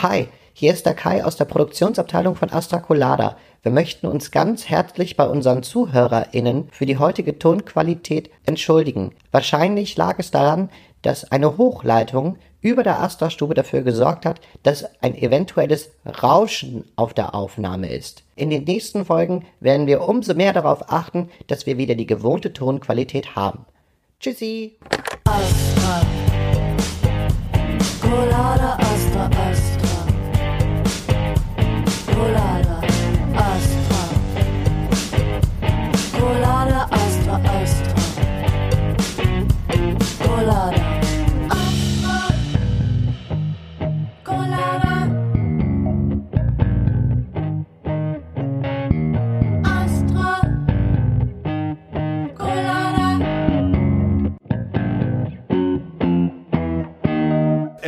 Hi, hier ist der Kai aus der Produktionsabteilung von Astra Colada. Wir möchten uns ganz herzlich bei unseren ZuhörerInnen für die heutige Tonqualität entschuldigen. Wahrscheinlich lag es daran, dass eine Hochleitung über der Astra-Stube dafür gesorgt hat, dass ein eventuelles Rauschen auf der Aufnahme ist. In den nächsten Folgen werden wir umso mehr darauf achten, dass wir wieder die gewohnte Tonqualität haben. Tschüssi! Astra. Colada Astra Astra.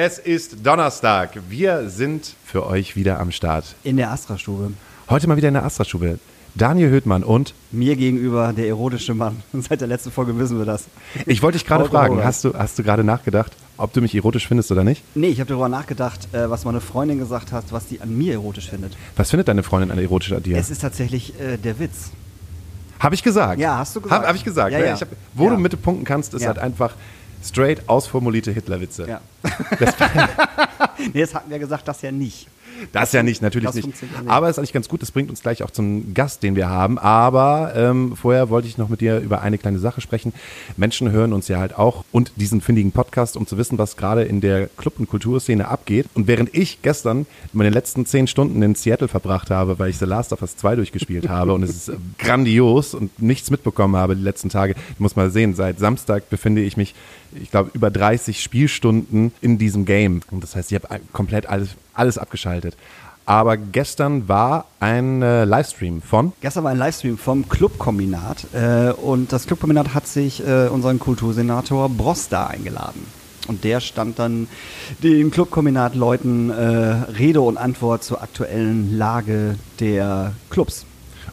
Es ist Donnerstag. Wir sind für euch wieder am Start. In der Astra-Stube. Heute mal wieder in der Astra-Stube. Daniel Höhtmann und Mir gegenüber der erotische Mann. Seit der letzten Folge wissen wir das. ich wollte dich gerade fragen, hast du, hast du gerade nachgedacht, ob du mich erotisch findest oder nicht? Nee, ich habe darüber nachgedacht, äh, was meine Freundin gesagt hat, was die an mir erotisch findet. Was findet deine Freundin an erotisch an dir? Es ist tatsächlich äh, der Witz. Habe ich gesagt. Ja, hast du gesagt. Habe hab ich gesagt. Ja, ne? ja. Ich hab, wo Ja. du mit punkten kannst, ist halt einfach straight ausformulierte Hitlerwitze. Ja. nee, das hatten wir gesagt, das ja nicht. Das ja nicht, natürlich nicht. Aber es ist eigentlich ganz gut, das bringt uns gleich auch zum Gast, den wir haben. Aber ähm, vorher wollte ich noch mit dir über eine kleine Sache sprechen. Menschen hören uns ja halt auch und diesen findigen Podcast, um zu wissen, was gerade in der Club- und Kulturszene abgeht. Und während ich gestern meine letzten zehn Stunden in Seattle verbracht habe, weil ich The Last of Us 2 durchgespielt habe und es ist äh, grandios und nichts mitbekommen habe die letzten Tage, du musst mal sehen, seit Samstag befinde ich mich, ich glaube, über 30 Spielstunden in diesem Game. Und das heißt, ich habe komplett alles, alles abgeschaltet. Aber gestern war ein äh, Livestream von Gestern war ein Livestream vom Clubkombinat äh, und das Clubkombinat hat sich äh, unseren Kultursenator Broster eingeladen. Und der stand dann den Clubkombinat-Leuten äh, Rede und Antwort zur aktuellen Lage der Clubs.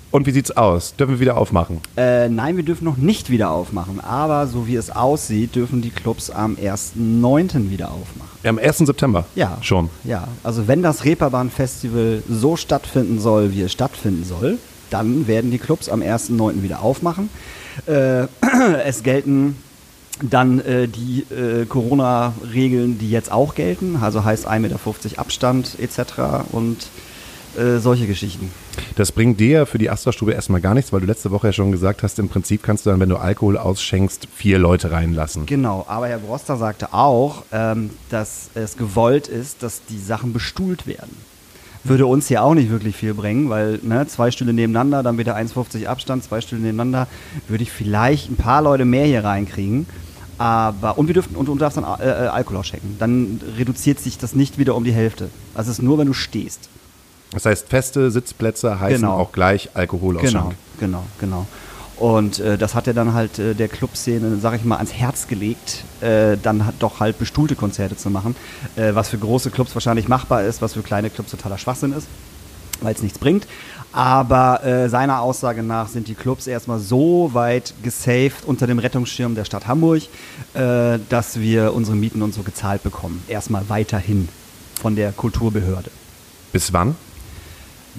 Und wie sieht's aus? Dürfen wir wieder aufmachen? Äh, nein, wir dürfen noch nicht wieder aufmachen, aber so wie es aussieht, dürfen die Clubs am 1.9. wieder aufmachen. Am 1. September. Ja. Schon. Ja, also wenn das Reeperbahn-Festival so stattfinden soll, wie es stattfinden soll, dann werden die Clubs am 1.9. wieder aufmachen. Äh, es gelten dann äh, die äh, Corona-Regeln, die jetzt auch gelten, also heißt 1,50 Meter Abstand etc. und äh, solche Geschichten. Das bringt dir für die Astra-Stube erstmal gar nichts, weil du letzte Woche ja schon gesagt hast, im Prinzip kannst du dann, wenn du Alkohol ausschenkst, vier Leute reinlassen. Genau, aber Herr Broster sagte auch, ähm, dass es gewollt ist, dass die Sachen bestuhlt werden. Würde uns ja auch nicht wirklich viel bringen, weil ne, zwei Stühle nebeneinander, dann wieder 1,50 Abstand, zwei Stühle nebeneinander, würde ich vielleicht ein paar Leute mehr hier reinkriegen. Aber, und wir dürfen, und du darfst dann äh, äh, Alkohol ausschenken. Dann reduziert sich das nicht wieder um die Hälfte. Also es ist nur, wenn du stehst. Das heißt, feste Sitzplätze heißen Genau. auch gleich Alkoholausschank. Genau, genau, genau. Und äh, das hat er dann halt äh, der Clubszene, sag ich mal, ans Herz gelegt, äh, dann hat doch halt bestuhlte Konzerte zu machen, äh, was für große Clubs wahrscheinlich machbar ist, was für kleine Clubs totaler Schwachsinn ist, weil es nichts bringt. Aber äh, seiner Aussage nach sind die Clubs erstmal so weit gesaved unter dem Rettungsschirm der Stadt Hamburg, äh, dass wir unsere Mieten und so gezahlt bekommen. Erstmal weiterhin von der Kulturbehörde. Bis wann?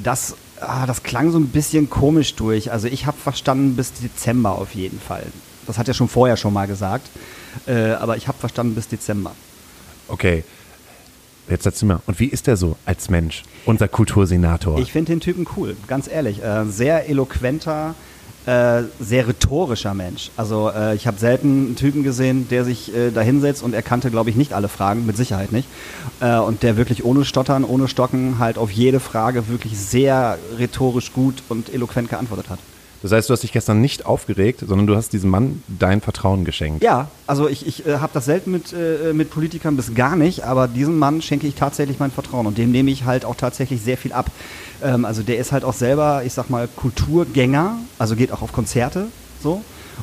Das, ah, das klang so ein bisschen komisch durch. Also ich habe verstanden bis Dezember auf jeden Fall. Das hat er schon vorher schon mal gesagt. Äh, aber ich habe verstanden bis Dezember. Okay. Jetzt sagst du mal, und wie ist der so als Mensch, unser Kultursenator? Ich finde den Typen cool, ganz ehrlich. Äh, sehr eloquenter, äh, sehr rhetorischer Mensch. Also äh, ich habe selten einen Typen gesehen, der sich äh, da hinsetzt und er kannte, glaube ich, nicht alle Fragen, mit Sicherheit nicht. Äh, und der wirklich ohne Stottern, ohne Stocken halt auf jede Frage wirklich sehr rhetorisch gut und eloquent geantwortet hat. Das heißt, du hast dich gestern nicht aufgeregt, sondern du hast diesem Mann dein Vertrauen geschenkt. Ja, also ich, ich äh, habe das selten mit, äh, mit Politikern bis gar nicht, aber diesem Mann schenke ich tatsächlich mein Vertrauen und dem nehme ich halt auch tatsächlich sehr viel ab. Ähm, also der ist halt auch selber, ich sag mal, Kulturgänger, also geht auch auf Konzerte so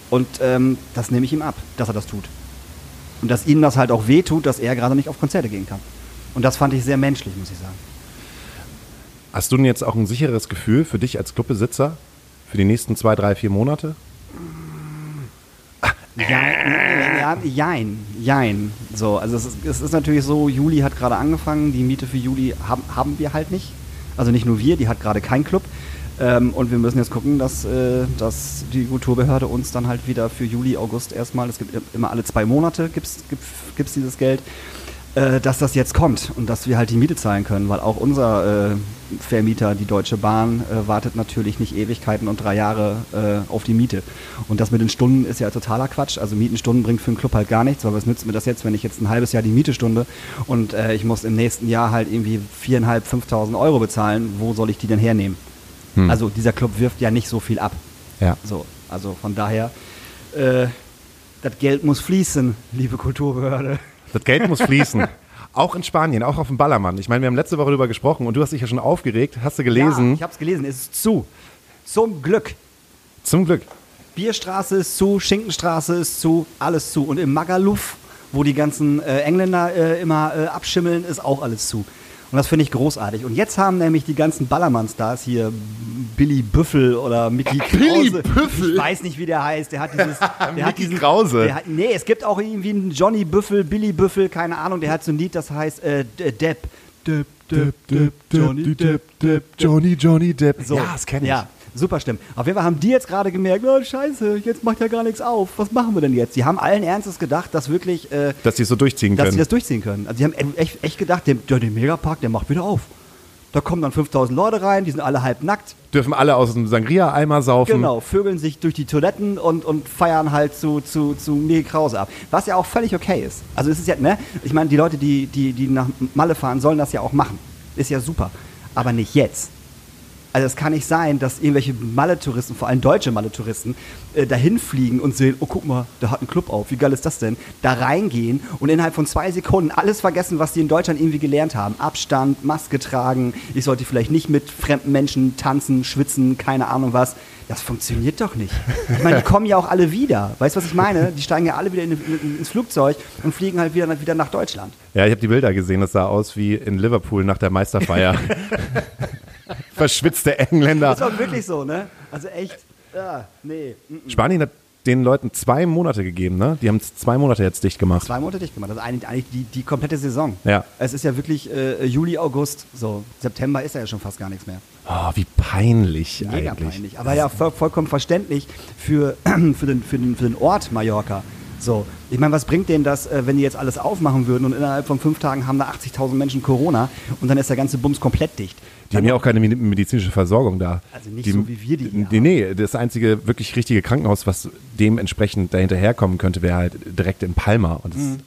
und ähm, das nehme ich ihm ab, dass er das tut. Und dass ihm das halt auch wehtut, dass er gerade nicht auf Konzerte gehen kann. Und das fand ich sehr menschlich, muss ich sagen. Hast du denn jetzt auch ein sicheres Gefühl für dich als Clubbesitzer für die nächsten zwei, drei, vier Monate? Ja, jein, jein. So, also es ist, es ist natürlich so, Juli hat gerade angefangen, die Miete für Juli haben, haben wir halt nicht. Also nicht nur wir, die hat gerade kein Club. Ähm, und wir müssen jetzt gucken, dass, äh, dass die Kulturbehörde uns dann halt wieder für Juli, August erstmal, es gibt immer alle zwei Monate gibt, gibt's dieses Geld, äh, dass das jetzt kommt und dass wir halt die Miete zahlen können, weil auch unser äh, Vermieter, die Deutsche Bahn, äh, wartet natürlich nicht Ewigkeiten und drei Jahre äh, auf die Miete. Und das mit den Stunden ist ja totaler Quatsch. Also Mietenstunden bringt für einen Club halt gar nichts, weil was nützt mir das jetzt, wenn ich jetzt ein halbes Jahr die Miete stunde und äh, ich muss im nächsten Jahr halt irgendwie viereinhalb, 5.000 Euro bezahlen, wo soll ich die denn hernehmen? Hm. Also dieser Club wirft ja nicht so viel ab. Ja. So, also von daher, äh, das Geld muss fließen, liebe Kulturbehörde. Das Geld muss fließen. Auch in Spanien, auch auf dem Ballermann. Ich meine, wir haben letzte Woche darüber gesprochen und du hast dich ja schon aufgeregt. Hast du Ja, gelesen? ich hab's gelesen, es ist zu. Zum Glück. Zum Glück. Bierstraße ist zu, Schinkenstraße ist zu, alles zu. Und im Magaluf, wo die ganzen äh, Engländer äh, immer äh, abschimmeln, ist auch alles zu. Und das finde ich großartig. Und jetzt haben nämlich die ganzen Ballermann-Stars hier, Billy Büffel oder Mickey Krause. Billy Büffel? Ich weiß nicht, wie der heißt. Der hat dieses. Der hat Mickey diesen, Krause. Der hat, nee, es gibt auch irgendwie einen Johnny Büffel, Billy Büffel, keine Ahnung. Der hat so ein Lied, das heißt äh, D- Depp. Depp, Depp, Depp, Johnny Depp, Depp, Johnny, Johnny Depp. so. Ja, das kenne ich. Ja, super stimmt. Auf jeden Fall haben die jetzt gerade gemerkt, oh scheiße, jetzt macht ja gar nichts auf. Was machen wir denn jetzt? Die haben allen Ernstes gedacht, dass wirklich, äh, Dass die es so durchziehen dass können. sie das durchziehen können. Also die haben echt, echt gedacht, der, der, der Megapark, der macht wieder auf. Da kommen dann 5000 Leute rein, die sind alle halb nackt. Dürfen alle aus dem Sangria-Eimer saufen. Genau, vögeln sich durch die Toiletten und, und feiern halt zu, zu, zu Mickey Krause ab. Was ja auch völlig okay ist. Also es ist ja, ne? Ich meine, die Leute, die, die, die nach Malle fahren, sollen das ja auch machen. Ist ja super. Aber nicht jetzt. Also es kann nicht sein, dass irgendwelche Malle-Touristen, vor allem deutsche Malle-Touristen, äh, dahin fliegen und sehen, oh guck mal, da hat ein Club auf, wie geil ist das denn? Da reingehen und innerhalb von zwei Sekunden alles vergessen, was die in Deutschland irgendwie gelernt haben. Abstand, Maske tragen, ich sollte vielleicht nicht mit fremden Menschen tanzen, schwitzen, keine Ahnung was. Das funktioniert doch nicht. Ich meine, die kommen ja auch alle wieder. Weißt du, was ich meine? Die steigen ja alle wieder in, in, ins Flugzeug und fliegen halt wieder, wieder nach Deutschland. Ja, ich habe die Bilder gesehen. Das sah aus wie in Liverpool nach der Meisterfeier. Verschwitzte Engländer. Das war wirklich so, ne? Also echt, ja, nee. mm. Spanien hat den Leuten zwei Monate gegeben, ne? Die haben zwei Monate jetzt dicht gemacht. Zwei Monate dicht gemacht. Das ist eigentlich, eigentlich die, die komplette Saison. Ja. Es ist ja wirklich äh, Juli, August. So, September ist ja schon fast gar nichts mehr. Oh, wie peinlich Mega eigentlich. peinlich. Aber ja, voll, vollkommen verständlich für, für, den, für, den, für den Ort Mallorca. So, ich meine, was bringt denen das, äh, wenn die jetzt alles aufmachen würden und innerhalb von fünf Tagen haben da 80.000 Menschen Corona und dann ist der ganze Bums komplett dicht? Die haben ja auch keine medi- medizinische Versorgung da. Also nicht so, wie wir die hier Nee, nee, das einzige wirklich richtige Krankenhaus, was dementsprechend dahinterherkommen könnte, wäre halt direkt in Palma. Und das ist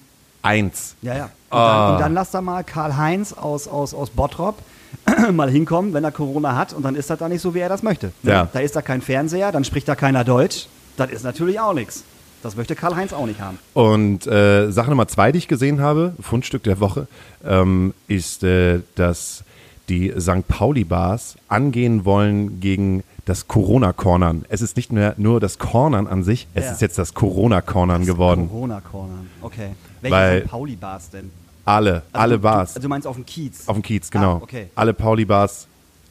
eins. Ja, ja. Und, Ah. dann, und dann lass da mal Karl-Heinz aus, aus, aus Bottrop mal hinkommen, wenn er Corona hat und dann ist das da nicht so, wie er das möchte. Ja. Da ist da kein Fernseher, dann spricht da keiner Deutsch. Das ist natürlich auch nichts. Das möchte Karl-Heinz auch nicht haben. Und äh, Sache Nummer zwei, die ich gesehen habe, Fundstück der Woche, ähm, ist, äh, dass die St. Pauli-Bars angehen wollen gegen das Corona-Cornern. Es ist nicht mehr nur das Cornern an sich, es Ja. ist jetzt das Corona-Cornern geworden. Corona-Corner. Okay. Welche Weil- St. Pauli-Bars denn? Alle, Also alle du- Bars. Also du meinst auf dem Kiez? Auf dem Kiez, genau. Ah, okay. Alle Pauli-Bars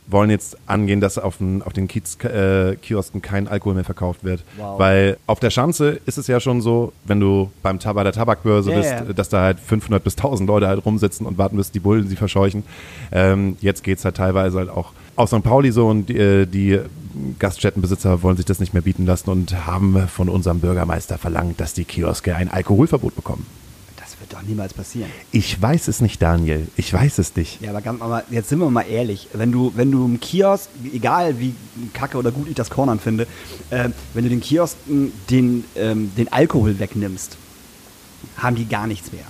wollen jetzt angehen, dass auf den, auf den Kiez, äh, Kiosken kein Alkohol mehr verkauft wird. Wow. Weil auf der Schanze ist es ja schon so, wenn du beim Tab bei der Tabakbörse Ja, bist, dass da halt 500 bis 1000 Leute halt rumsitzen und warten, bis die Bullen sie verscheuchen. Ähm, jetzt geht's halt teilweise halt auch aus St. Pauli so und die, äh, die Gaststättenbesitzer wollen sich das nicht mehr bieten lassen und haben von unserem Bürgermeister verlangt, dass die Kioske ein Alkoholverbot bekommen. Wird doch niemals passieren. Ich weiß es nicht, Daniel. Ich weiß es nicht. Ja, aber, ganz, aber jetzt sind wir mal ehrlich. Wenn du, wenn du im Kiosk, egal wie kacke oder gut ich das Cornern finde, äh, wenn du den Kiosken den, ähm, den Alkohol wegnimmst, haben die gar nichts mehr.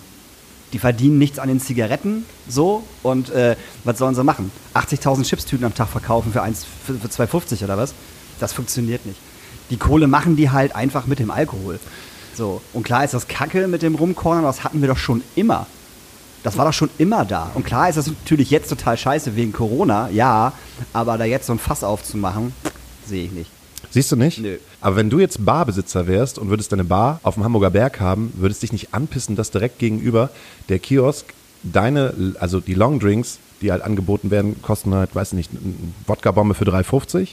Die verdienen nichts an den Zigaretten, so, und äh, was sollen sie machen? 80.000 Chipstüten am Tag verkaufen für, 1, für, für 2,50 oder was? Das funktioniert nicht. Die Kohle machen die halt einfach mit dem Alkohol. So, und klar ist das Kacke mit dem Rumcornern, das hatten wir doch schon immer. Das war doch schon immer da. Und klar ist das natürlich jetzt total scheiße wegen Corona, ja, aber da jetzt so ein Fass aufzumachen, sehe ich nicht. Siehst du nicht? Nö. Aber wenn du jetzt Barbesitzer wärst und würdest deine Bar auf dem Hamburger Berg haben, würdest dich nicht anpissen, dass direkt gegenüber der Kiosk deine, also die Longdrinks, die halt angeboten werden, kosten halt, weiß nicht, eine Wodka-Bombe für 3,50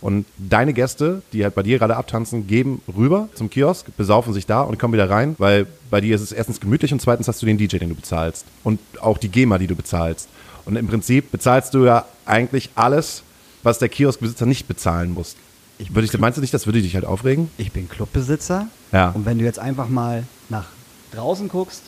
Und deine Gäste, die halt bei dir gerade abtanzen, geben rüber zum Kiosk, besaufen sich da und kommen wieder rein, weil bei dir ist es erstens gemütlich und zweitens hast du den DJ, den du bezahlst. Und auch die GEMA, die du bezahlst. Und im Prinzip bezahlst du ja eigentlich alles, was der Kioskbesitzer nicht bezahlen muss. Ich- Würde ich, meinst du nicht, das würde dich halt aufregen? Ich bin Clubbesitzer. Ja. Und wenn du jetzt einfach mal nach draußen guckst,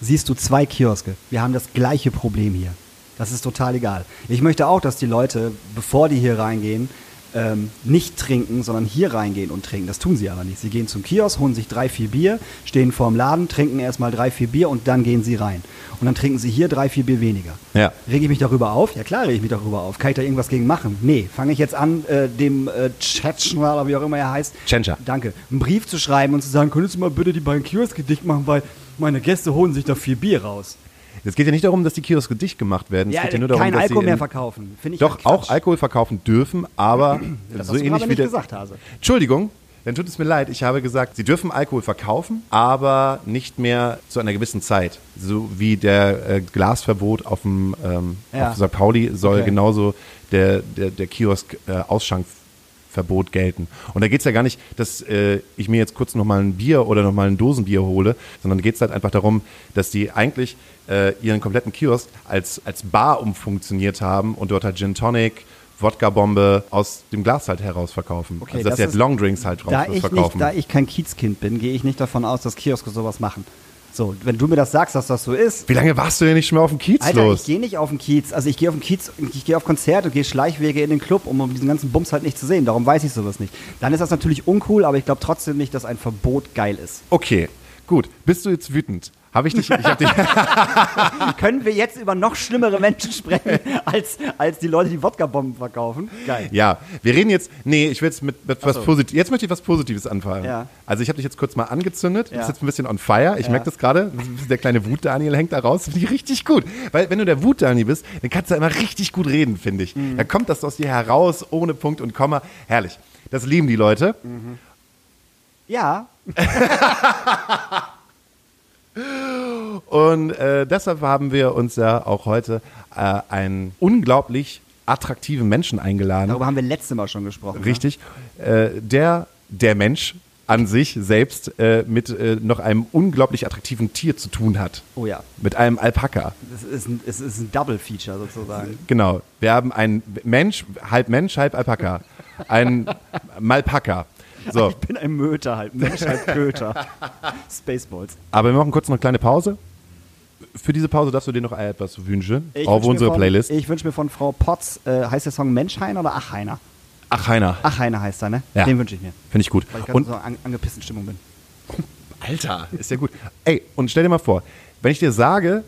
siehst du zwei Kioske. Wir haben das gleiche Problem hier. Das ist total egal. Ich möchte auch, dass die Leute, bevor die hier reingehen, ähm, nicht trinken, sondern hier reingehen und trinken. Das tun sie aber nicht. Sie gehen zum Kiosk, holen sich drei, vier Bier, stehen vorm Laden, trinken erstmal drei, vier Bier und dann gehen sie rein. Und dann trinken sie hier drei, vier Bier weniger. Ja. Rege ich mich darüber auf? Ja klar rege ich mich darüber auf. Kann ich da irgendwas gegen machen? Nee. Fange ich jetzt an, äh, dem äh, Chatschner oder wie auch immer er heißt, Tschentscher. Danke. Einen Brief zu schreiben und zu sagen, könntest du mal bitte die beiden Kioske dicht machen, weil meine Gäste holen sich da vier Bier raus. Es geht ja nicht darum, dass die Kioske dicht gemacht werden. Es Ja, geht ja nur darum, kein dass Alkohol sie mehr verkaufen. Finde ich Doch, halt auch. Alkohol verkaufen dürfen, aber Das so hast du ähnlich wie der. gesagt, Hase. Entschuldigung, dann tut es mir leid. Ich habe gesagt, sie dürfen Alkohol verkaufen, aber nicht mehr zu einer gewissen Zeit. So wie der äh, Glasverbot auf dem ähm, Ja. auf St. Pauli soll Okay. genauso der, der, der Kiosk äh, Ausschankverbot gelten. Und da geht es ja gar nicht, dass äh, ich mir jetzt kurz nochmal ein Bier oder nochmal ein Dosenbier hole, sondern geht es halt einfach darum, dass die eigentlich äh, ihren kompletten Kiosk als, als Bar umfunktioniert haben und dort halt Gin Tonic, Wodka-Bombe aus dem Glas halt heraus verkaufen. Okay, also dass das sie halt ist- Longdrinks halt drauf Da verkaufen. nicht, da ich kein Kiezkind bin, gehe ich nicht davon aus, dass Kioske sowas machen. So, wenn du mir das sagst, dass das so ist. Wie lange warst du denn nicht mehr auf dem Kiez Alter, los? ich gehe nicht auf den Kiez. Also ich gehe auf den Kiez, ich gehe auf Konzerte und gehe Schleichwege in den Club, um diesen ganzen Bums halt nicht zu sehen. Darum weiß ich sowas nicht. Dann ist das natürlich uncool, aber ich glaube trotzdem nicht, dass ein Verbot geil ist. okay, gut. Bist du jetzt wütend? Habe ich dich, ich hab dich, Können wir jetzt über noch schlimmere Menschen sprechen, als, als die Leute, die Wodka-Bomben verkaufen? Geil. ja, wir reden jetzt, nee, ich will jetzt mit, mit was so. Positives, jetzt möchte ich was Positives anfangen. Ja. Also ich habe dich jetzt kurz mal angezündet, du Ja. bist jetzt ein bisschen on fire, ich Ja. merke das gerade, der kleine Wut-Daniel hängt da raus, finde ich richtig gut. Weil wenn du der Wut-Daniel bist, dann kannst du immer richtig gut reden, finde ich. Mhm. Da kommt das aus dir heraus, ohne Punkt und Komma, herrlich. Das lieben die Leute. Ja, Und äh, deshalb haben wir uns ja auch heute äh, einen unglaublich attraktiven Menschen eingeladen. darüber haben wir letztes Mal schon gesprochen. Richtig. Äh, der, der Mensch an sich selbst äh, mit äh, noch einem unglaublich attraktiven Tier zu tun hat. Ne? Oh ja, Mit einem Alpaka. es ist ein, es ist ein Double-Feature sozusagen. Genau. Wir haben einen Mensch, halb Mensch, halb Alpaka. Ein Malpaka. So, Ich bin ein Möter halt, Mensch halt Köter. Spaceballs. aber wir machen kurz noch eine kleine Pause. Für diese Pause darfst du dir noch etwas wünschen Ich auf wünsch unsere von, Playlist. Ich wünsche mir von Frau Potz, äh, heißt der Song Menschheiner oder Achheiner? Ach, Heiner. Achheiner heißt er, ne? Ja. Den wünsche ich mir, Finde ich gut. weil ich gerade Und so an, angepissten Stimmung bin. Alter, ist ja gut. Ey, und stell dir mal vor, wenn ich dir sage,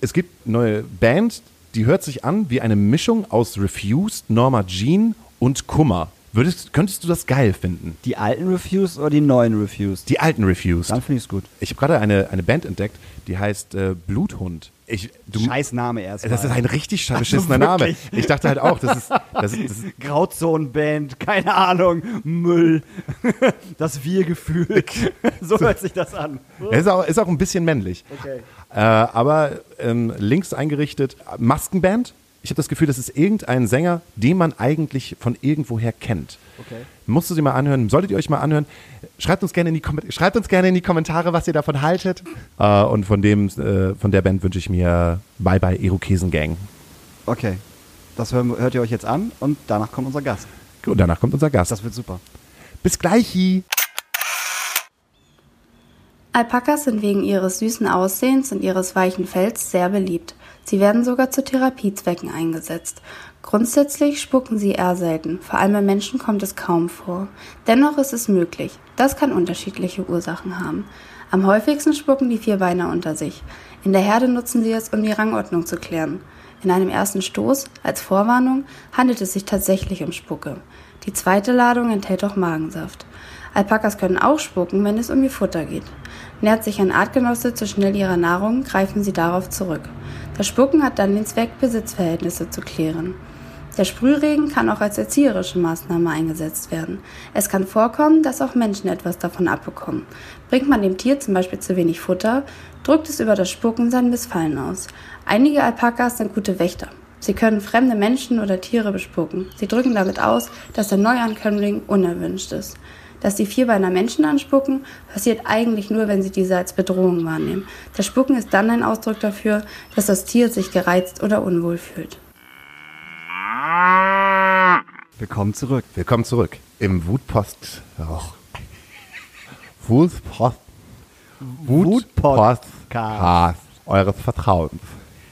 es gibt neue Band, die hört sich an wie eine Mischung aus Refused, Norma Jean und Kummer. Würdest, könntest du das geil finden? Die alten Reviews oder die neuen Reviews? Die alten Refused. Dann finde ich es gut. Ich habe gerade eine, eine Band entdeckt, die heißt äh, Bluthund. Ich, du, Scheiß Name erstmal. das ist ein richtig Also beschissener Name. Ich dachte halt auch, das ist, das ist, das ist Grauzonenband, keine Ahnung, Müll, das Wir-Gefühl. so hört sich das an. Ist auch, ist auch ein bisschen männlich. Okay. Äh, aber ähm, links eingerichtet, Maskenband. Ich habe das Gefühl, das ist irgendein Sänger, den man eigentlich von irgendwoher kennt. Okay. Musst du sie mal anhören, solltet ihr euch mal anhören. Schreibt uns gerne in die, Kom schreibt uns gerne in die Kommentare, was ihr davon haltet. Äh, und von, dem, äh, von der Band wünsche ich mir Bye Bye Irokesen Gang. Okay. Das hören, hört ihr euch jetzt an und danach kommt unser Gast. Und danach kommt unser Gast. Das wird super. Bis gleich. Alpakas sind wegen ihres süßen Aussehens und ihres weichen Fells sehr beliebt. Sie werden sogar zu Therapiezwecken eingesetzt. Grundsätzlich spucken sie eher selten, vor allem bei Menschen kommt es kaum vor. Dennoch ist es möglich. Das kann unterschiedliche Ursachen haben. Am häufigsten spucken die Vierbeiner unter sich. In der Herde nutzen sie es, um die Rangordnung zu klären. In einem ersten Stoß, als Vorwarnung, handelt es sich tatsächlich um Spucke. Die zweite Ladung enthält auch Magensaft. Alpakas können auch spucken, wenn es um ihr Futter geht. Nährt sich ein Artgenosse zu schnell ihrer Nahrung, greifen sie darauf zurück. Das Spucken hat dann den Zweck, Besitzverhältnisse zu klären. Der Sprühregen kann auch als erzieherische Maßnahme eingesetzt werden. Es kann vorkommen, dass auch Menschen etwas davon abbekommen. Bringt man dem Tier zum Beispiel zu wenig Futter, drückt es über das Spucken sein Missfallen aus. Einige Alpakas sind gute Wächter. Sie können fremde Menschen oder Tiere bespucken. Sie drücken damit aus, dass der Neuankömmling unerwünscht ist. Dass die Vierbeiner Menschen anspucken, passiert eigentlich nur, wenn sie diese als Bedrohung wahrnehmen. Das Spucken ist dann ein Ausdruck dafür, dass das Tier sich gereizt oder unwohl fühlt. Willkommen zurück. Willkommen zurück im Wutpost. Oh. Wutpost. Wutpostcast eures Vertrauens.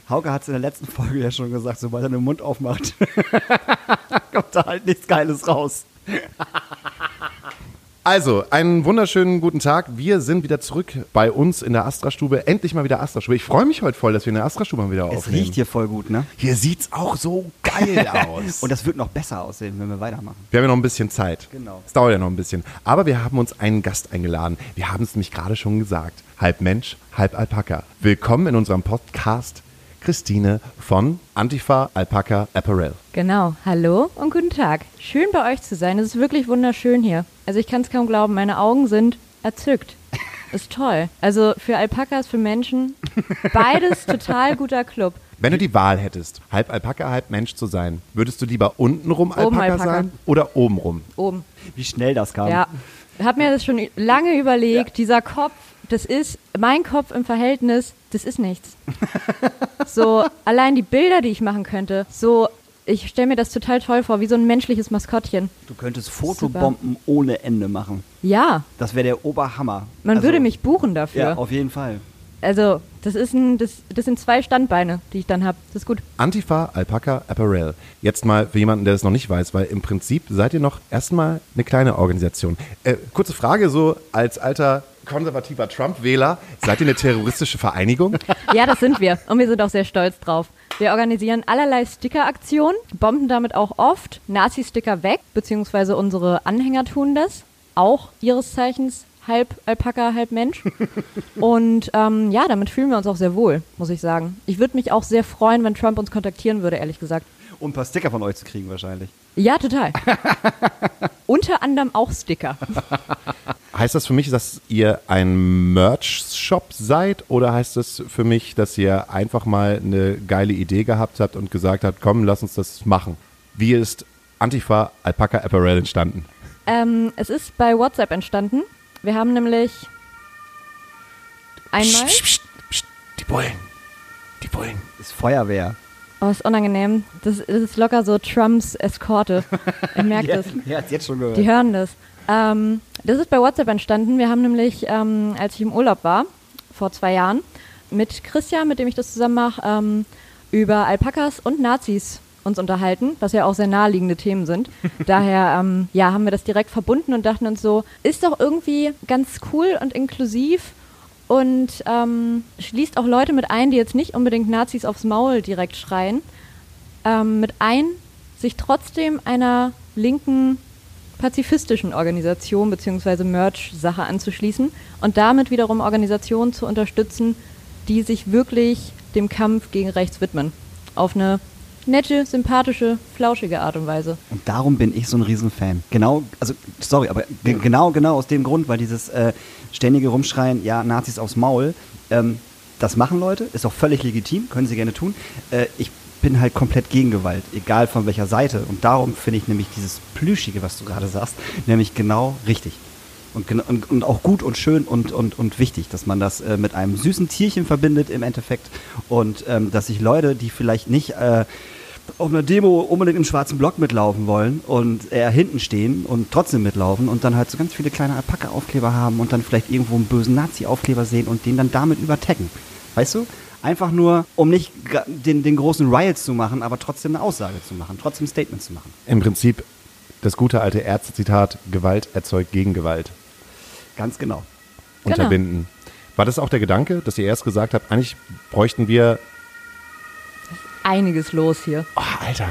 Hauke hat es in der letzten Folge ja schon gesagt, sobald er den Mund aufmacht, kommt da halt nichts Geiles raus. Also, einen wunderschönen guten Tag. Wir sind wieder zurück bei uns in der Astra-Stube. Endlich mal wieder Astra-Stube. Ich freue mich heute voll, dass wir in der Astra-Stube mal wieder Es aufnehmen. riecht hier voll gut, ne? Hier sieht's auch so geil aus. Und das wird noch besser aussehen, wenn wir weitermachen. wir haben ja noch ein bisschen Zeit. Genau. Es dauert ja noch ein bisschen. Aber wir haben uns einen Gast eingeladen. Wir haben es nämlich gerade schon gesagt. Halb Mensch, halb Alpaka. Willkommen in unserem Podcast Christine von Antifa Alpaka Apparel. Genau, hallo und guten Tag. Schön bei euch zu sein. Es ist wirklich wunderschön hier. Also ich kann es kaum glauben, meine Augen sind erzückt. Ist toll. Also für Alpakas, für Menschen, beides total guter Club. Wenn du die Wahl hättest, halb Alpaka, halb Mensch zu sein, würdest du lieber untenrum Alpaka, Oben Alpaka. sein oder obenrum? Oben. Wie schnell das kam. Ja. Hab mir das schon lange überlegt. Dieser Kopf, das ist, mein Kopf im Verhältnis, das ist nichts. So, allein die Bilder, die ich machen könnte, so, ich stelle mir das total toll vor, wie so ein menschliches Maskottchen. Du könntest Fotobomben ohne Ende machen. Ja, Das wäre der Oberhammer. man Also, würde mich buchen dafür. Ja, auf jeden Fall. Also, das ist ein, das, das sind zwei Standbeine, die ich dann habe. Das ist gut. Antifa Alpaka Apparel. Jetzt mal für jemanden, der das noch nicht weiß, weil im Prinzip seid ihr noch erstmal eine kleine Organisation. Äh, kurze Frage so als alter konservativer Trump-Wähler, seid ihr eine terroristische Vereinigung? Ja, das sind wir. Und wir sind auch sehr stolz drauf. Wir organisieren allerlei Sticker-Aktionen, bomben damit auch oft Nazi-Sticker weg, beziehungsweise unsere Anhänger tun das. Auch ihres Zeichens halb Alpaka, halb Mensch. Und ähm, ja, damit fühlen wir uns auch sehr wohl, muss ich sagen. Ich würde mich auch sehr freuen, wenn Trump uns kontaktieren würde, ehrlich gesagt. Um ein paar Sticker von euch zu kriegen wahrscheinlich. Ja, total. Unter anderem auch Sticker. Heißt das für mich, dass ihr ein Merch-Shop seid oder heißt das für mich, dass ihr einfach mal eine geile Idee gehabt habt und gesagt habt, komm, lass uns das machen? Wie ist Antifa Alpaka Apparel entstanden? Ähm, es ist bei WhatsApp entstanden. Wir haben nämlich einmal. Psst, psst, psst, die Bullen. Die Bullen. Ist Feuerwehr. Oh, ist unangenehm. Das, das ist locker so Trumps Eskorte. Ich merke das. Er hat jetzt schon gehört. Die hören das. Ähm, das ist bei WhatsApp entstanden. Wir haben nämlich, ähm, als ich im Urlaub war, vor zwei Jahren, mit Christian, mit dem ich das zusammen mache, ähm, über Alpakas und Nazis uns unterhalten, was ja auch sehr naheliegende Themen sind. Daher ähm, ja, haben wir das direkt verbunden und dachten uns so, ist doch irgendwie ganz cool und inklusiv und ähm, schließt auch Leute mit ein, die jetzt nicht unbedingt Nazis aufs Maul direkt schreien, ähm, mit ein, sich trotzdem einer linken pazifistischen Organisation bzw. Merch-Sache anzuschließen und damit wiederum Organisationen zu unterstützen, die sich wirklich dem Kampf gegen rechts widmen. Auf eine nette, sympathische, flauschige Art und Weise. Und darum bin ich so ein Riesenfan. Genau, also, sorry, aber ge genau, genau aus dem Grund, weil dieses äh, ständige Rumschreien, ja, Nazis aufs Maul, ähm, das machen Leute, ist auch völlig legitim, können sie gerne tun. Äh, ich bin halt komplett gegen Gewalt, egal von welcher Seite. Und darum finde ich nämlich dieses Plüschige, was du gerade sagst, nämlich genau richtig. Und, und, auch gut und schön und, und, und wichtig, dass man das äh, mit einem süßen Tierchen verbindet im Endeffekt. Und ähm, dass sich Leute, die vielleicht nicht äh, auf einer Demo unbedingt im schwarzen Block mitlaufen wollen und eher hinten stehen und trotzdem mitlaufen und dann halt so ganz viele kleine Alpaka-Aufkleber haben und dann vielleicht irgendwo einen bösen Nazi-Aufkleber sehen und den dann damit übertaggen. Weißt du? Einfach nur, um nicht den, den großen Riot zu machen, aber trotzdem eine Aussage zu machen, trotzdem ein Statement zu machen. Im Prinzip das gute alte Ärzte-Zitat, Gewalt erzeugt Gegengewalt. Ganz genau. Genau. Unterbinden. War das auch der Gedanke, dass ihr erst gesagt habt, eigentlich bräuchten wir. Einiges los hier. Oh, Alter.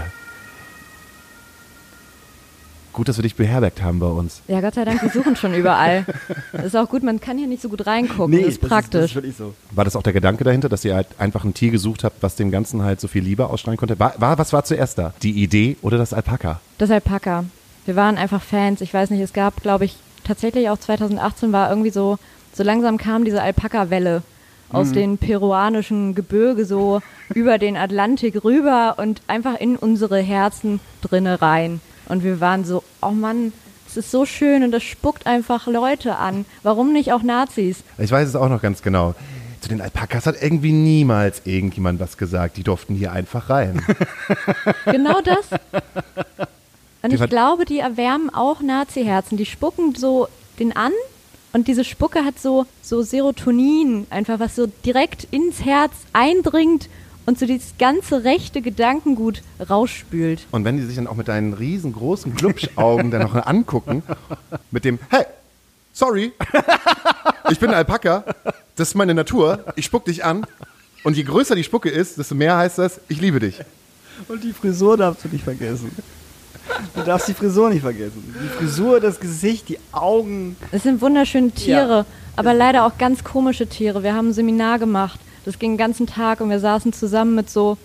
Gut, dass wir dich beherbergt haben bei uns. Ja, Gott sei Dank, wir suchen schon überall. Das ist auch gut, man kann hier nicht so gut reingucken. das ist praktisch. das ist wirklich so. War das auch der Gedanke dahinter, dass ihr halt einfach ein Tier gesucht habt, was dem Ganzen halt so viel Liebe ausstrahlen konnte? War, war, was war zuerst da? Die Idee oder das Alpaka? Das Alpaka. Wir waren einfach Fans. Ich weiß nicht, es gab, glaube ich, tatsächlich auch 2018 war irgendwie so, so langsam kam diese Alpaka-Welle. aus den peruanischen Gebirge so über den Atlantik rüber und einfach in unsere Herzen drinne rein. Und wir waren so, oh Mann, es ist so schön und das spuckt einfach Leute an. Warum nicht auch Nazis? Ich weiß es auch noch ganz genau. Zu den Alpakas hat irgendwie niemals irgendjemand was gesagt. Die durften hier einfach rein. Genau das. Und ich glaube, die erwärmen auch Nazi-Herzen. Die spucken so den an und diese Spucke hat so, so Serotonin, einfach was so direkt ins Herz eindringt und so dieses ganze rechte Gedankengut rausspült. Und wenn die sich dann auch mit deinen riesengroßen Glubschaugen dann noch angucken, mit dem, hey, sorry, ich bin ein Alpaka, das ist meine Natur, ich spuck dich an. Und je größer die Spucke ist, desto mehr heißt das, ich liebe dich. Und die Frisur darfst du nicht vergessen. Du darfst die Frisur nicht vergessen. Die Frisur, das Gesicht, die Augen. Es sind wunderschöne Tiere, aber leider auch ganz komische Tiere. Wir haben ein Seminar gemacht. Das ging den ganzen Tag und wir saßen zusammen mit so,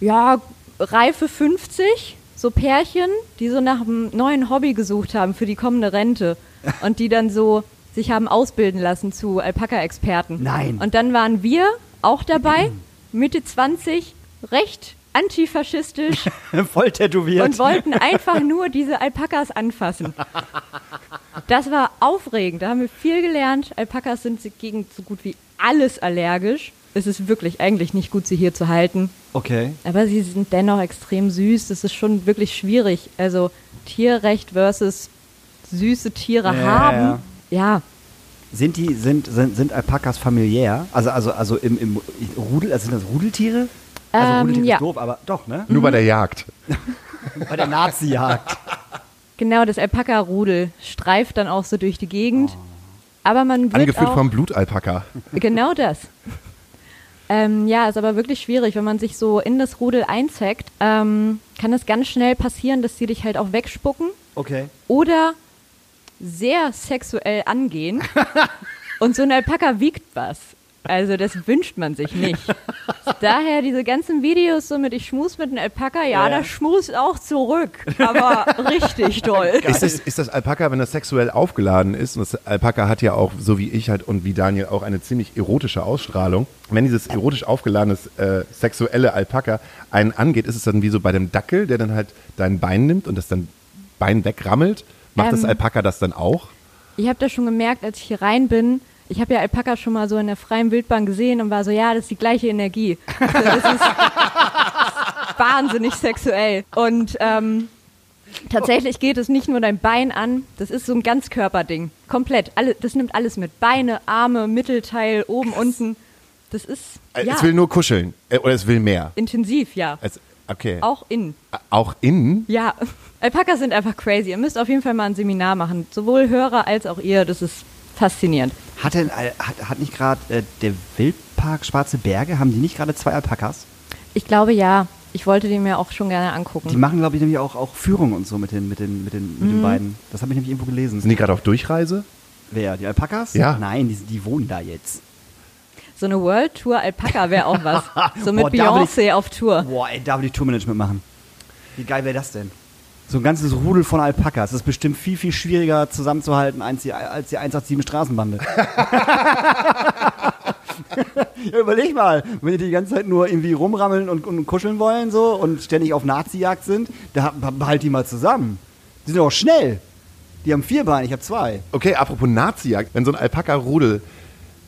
ja, reife 50, so Pärchen, die so nach einem neuen Hobby gesucht haben für die kommende Rente und die dann so sich haben ausbilden lassen zu Alpaka-Experten. Nein. Und dann waren wir auch dabei, Mitte 20, recht antifaschistisch Voll tätowiert. und wollten einfach nur diese Alpakas anfassen. Das war aufregend. Da haben wir viel gelernt. Alpakas sind gegen so gut wie alles allergisch. Es ist wirklich eigentlich nicht gut, sie hier zu halten. okay. Aber sie sind dennoch extrem süß. Das ist schon wirklich schwierig. Also Tierrecht versus süße Tiere Ja, haben. Ja, Sind die, sind, sind, sind Alpakas familiär? Also, also, also im, im Rudel, also sind das Rudeltiere? Also Ähm, Rudeltiere ja. ist doof, aber doch, ne? Nur bei der Jagd. Bei der Nazi-Jagd. genau, das Alpaka-Rudel streift dann auch so durch die Gegend. Aber man wird Angeführt auch vom Blutalpaka. Genau das. Ähm, ja, ist aber wirklich schwierig, wenn man sich so in das Rudel einzeckt, ähm, kann es ganz schnell passieren, dass sie dich halt auch wegspucken Okay. oder sehr sexuell angehen. Und so ein Alpaka wiegt was. Also das wünscht man sich nicht. Daher diese ganzen Videos so mit ich schmus mit einem Alpaka, ja, Ja, das schmust auch zurück. Aber richtig toll. Ist das, ist das Alpaka, wenn das sexuell aufgeladen ist, und das Alpaka hat ja auch, so wie ich halt und wie Daniel, auch eine ziemlich erotische Ausstrahlung. Wenn dieses erotisch aufgeladene äh, sexuelle Alpaka einen angeht, ist es dann wie so bei dem Dackel, der dann halt dein Bein nimmt und das dann Bein wegrammelt. Macht das Ähm. Alpaka das dann auch? Ich habe das schon gemerkt, als ich hier rein bin. Ich habe ja Alpaka schon mal so in der freien Wildbahn gesehen und war so, ja, das ist die gleiche Energie. Also das ist wahnsinnig sexuell. Und ähm, tatsächlich geht es nicht nur dein Bein an, das ist so ein Ganzkörperding. Komplett. Alle, das nimmt alles mit. Beine, Arme, Mittelteil, oben, unten. Das ist Äh, ja, Es will nur kuscheln. Äh, oder es will mehr. intensiv, ja. Es, okay. Auch innen. Auch innen? Ja, Alpakas sind einfach crazy. Ihr müsst auf jeden Fall mal ein Seminar machen. Sowohl Hörer als auch ihr. Das ist faszinierend. Hat, denn, Al- hat, hat nicht gerade äh, der Wildpark Schwarze Berge, haben die nicht gerade zwei Alpakas? Ich glaube ja. Ich wollte die mir auch schon gerne angucken. Die machen, glaube ich, nämlich auch, auch Führungen und so mit den, mit den, mit den, mit den Mhm. beiden. Das habe ich nämlich irgendwo gelesen. Sind die gerade auf Durchreise? Wer? Die Alpakas? Ja. Nein, die, die wohnen da jetzt. So eine World Tour Alpaka wäre auch was. So mit Beyoncé auf Tour. Boah, ey, da will ich Tourmanagement machen. Wie geil wäre das denn? So ein ganzes Rudel von Alpakas. Das ist bestimmt viel, viel schwieriger zusammenzuhalten als die, als die 187 Straßenbande. ja, überleg mal, wenn die die ganze Zeit nur irgendwie rumrammeln und, und kuscheln wollen so und ständig auf Nazi-Jagd sind, da behalt die mal zusammen. Die sind auch schnell. Die haben vier Beine, ich habe zwei. Okay, apropos Nazi-Jagd. Wenn so ein Alpaka-Rudel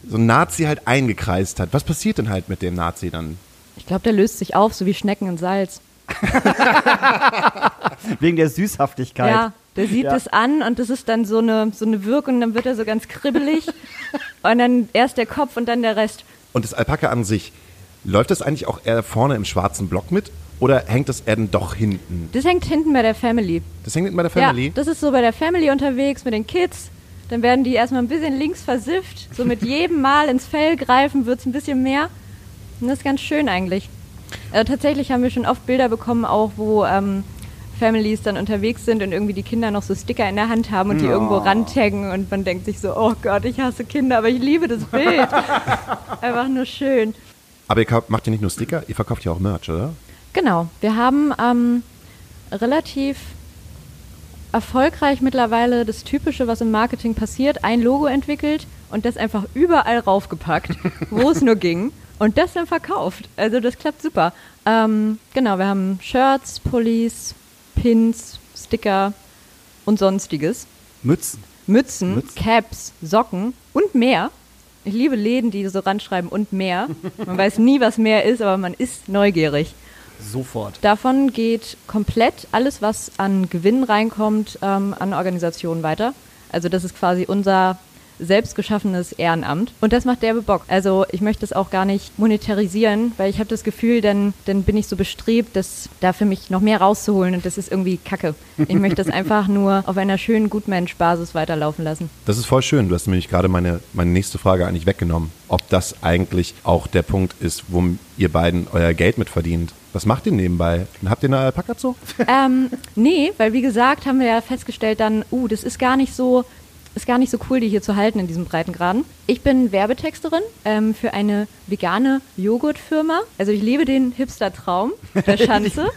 so ein Nazi halt eingekreist hat, was passiert denn halt mit dem Nazi dann? Ich glaube, der löst sich auf, so wie Schnecken in Salz. Wegen der Süßhaftigkeit. Ja, der sieht Ja. es an und das ist dann so eine, so eine Wirkung, dann wird er so ganz kribbelig. und dann erst der Kopf und dann der Rest. Und das Alpaka an sich, läuft das eigentlich auch eher vorne im schwarzen Block mit oder hängt das eher dann doch hinten? Das hängt hinten bei der Family. Das hängt hinten bei der Family? Ja, das ist so bei der Family unterwegs mit den Kids. Dann werden die erstmal ein bisschen links versifft. So mit jedem Mal ins Fell greifen wird es ein bisschen mehr. Und das ist ganz schön eigentlich. Äh, tatsächlich haben wir schon oft Bilder bekommen, auch wo ähm, Families dann unterwegs sind und irgendwie die Kinder noch so Sticker in der Hand haben und die irgendwo rantaggen und man denkt sich so, oh Gott, ich hasse Kinder, aber ich liebe das Bild. Einfach nur schön. Aber ihr macht ja nicht nur Sticker, ihr verkauft ja auch Merch, oder? Genau, wir haben ähm, relativ erfolgreich mittlerweile das Typische, was im Marketing passiert, ein Logo entwickelt und das einfach überall raufgepackt, wo es nur ging und das dann verkauft. Also das klappt super. Ähm, genau, wir haben Shirts, Pullis, Pins, Sticker und sonstiges. Mützen. Mützen, Mützen. Caps, Socken und mehr. Ich liebe Läden, die so ranschreiben und mehr. Man weiß nie, was mehr ist, aber man ist neugierig. Sofort. Davon geht komplett alles, was an Gewinn reinkommt, ähm, an Organisationen weiter. Also das ist quasi unser selbstgeschaffenes Ehrenamt. Und das macht derbe Bock. Also ich möchte es auch gar nicht monetarisieren, weil ich habe das Gefühl, dann, dann bin ich so bestrebt, das da für mich noch mehr rauszuholen und das ist irgendwie kacke. Ich möchte das einfach nur auf einer schönen Gutmensch-Basis weiterlaufen lassen. Das ist voll schön. Du hast nämlich gerade meine, meine nächste Frage eigentlich weggenommen. Ob das eigentlich auch der Punkt ist, wo ihr beiden euer Geld mit verdient. Was macht ihr nebenbei? Habt ihr eine Alpaka-Zoo? ähm, nee, weil wie gesagt, haben wir ja festgestellt dann, uh, das ist gar nicht so, ist gar nicht so cool, die hier zu halten in diesem Breitengraden. Ich bin Werbetexterin ähm, für eine vegane Joghurtfirma. Also ich lebe den Hipster-Traum der Schanze.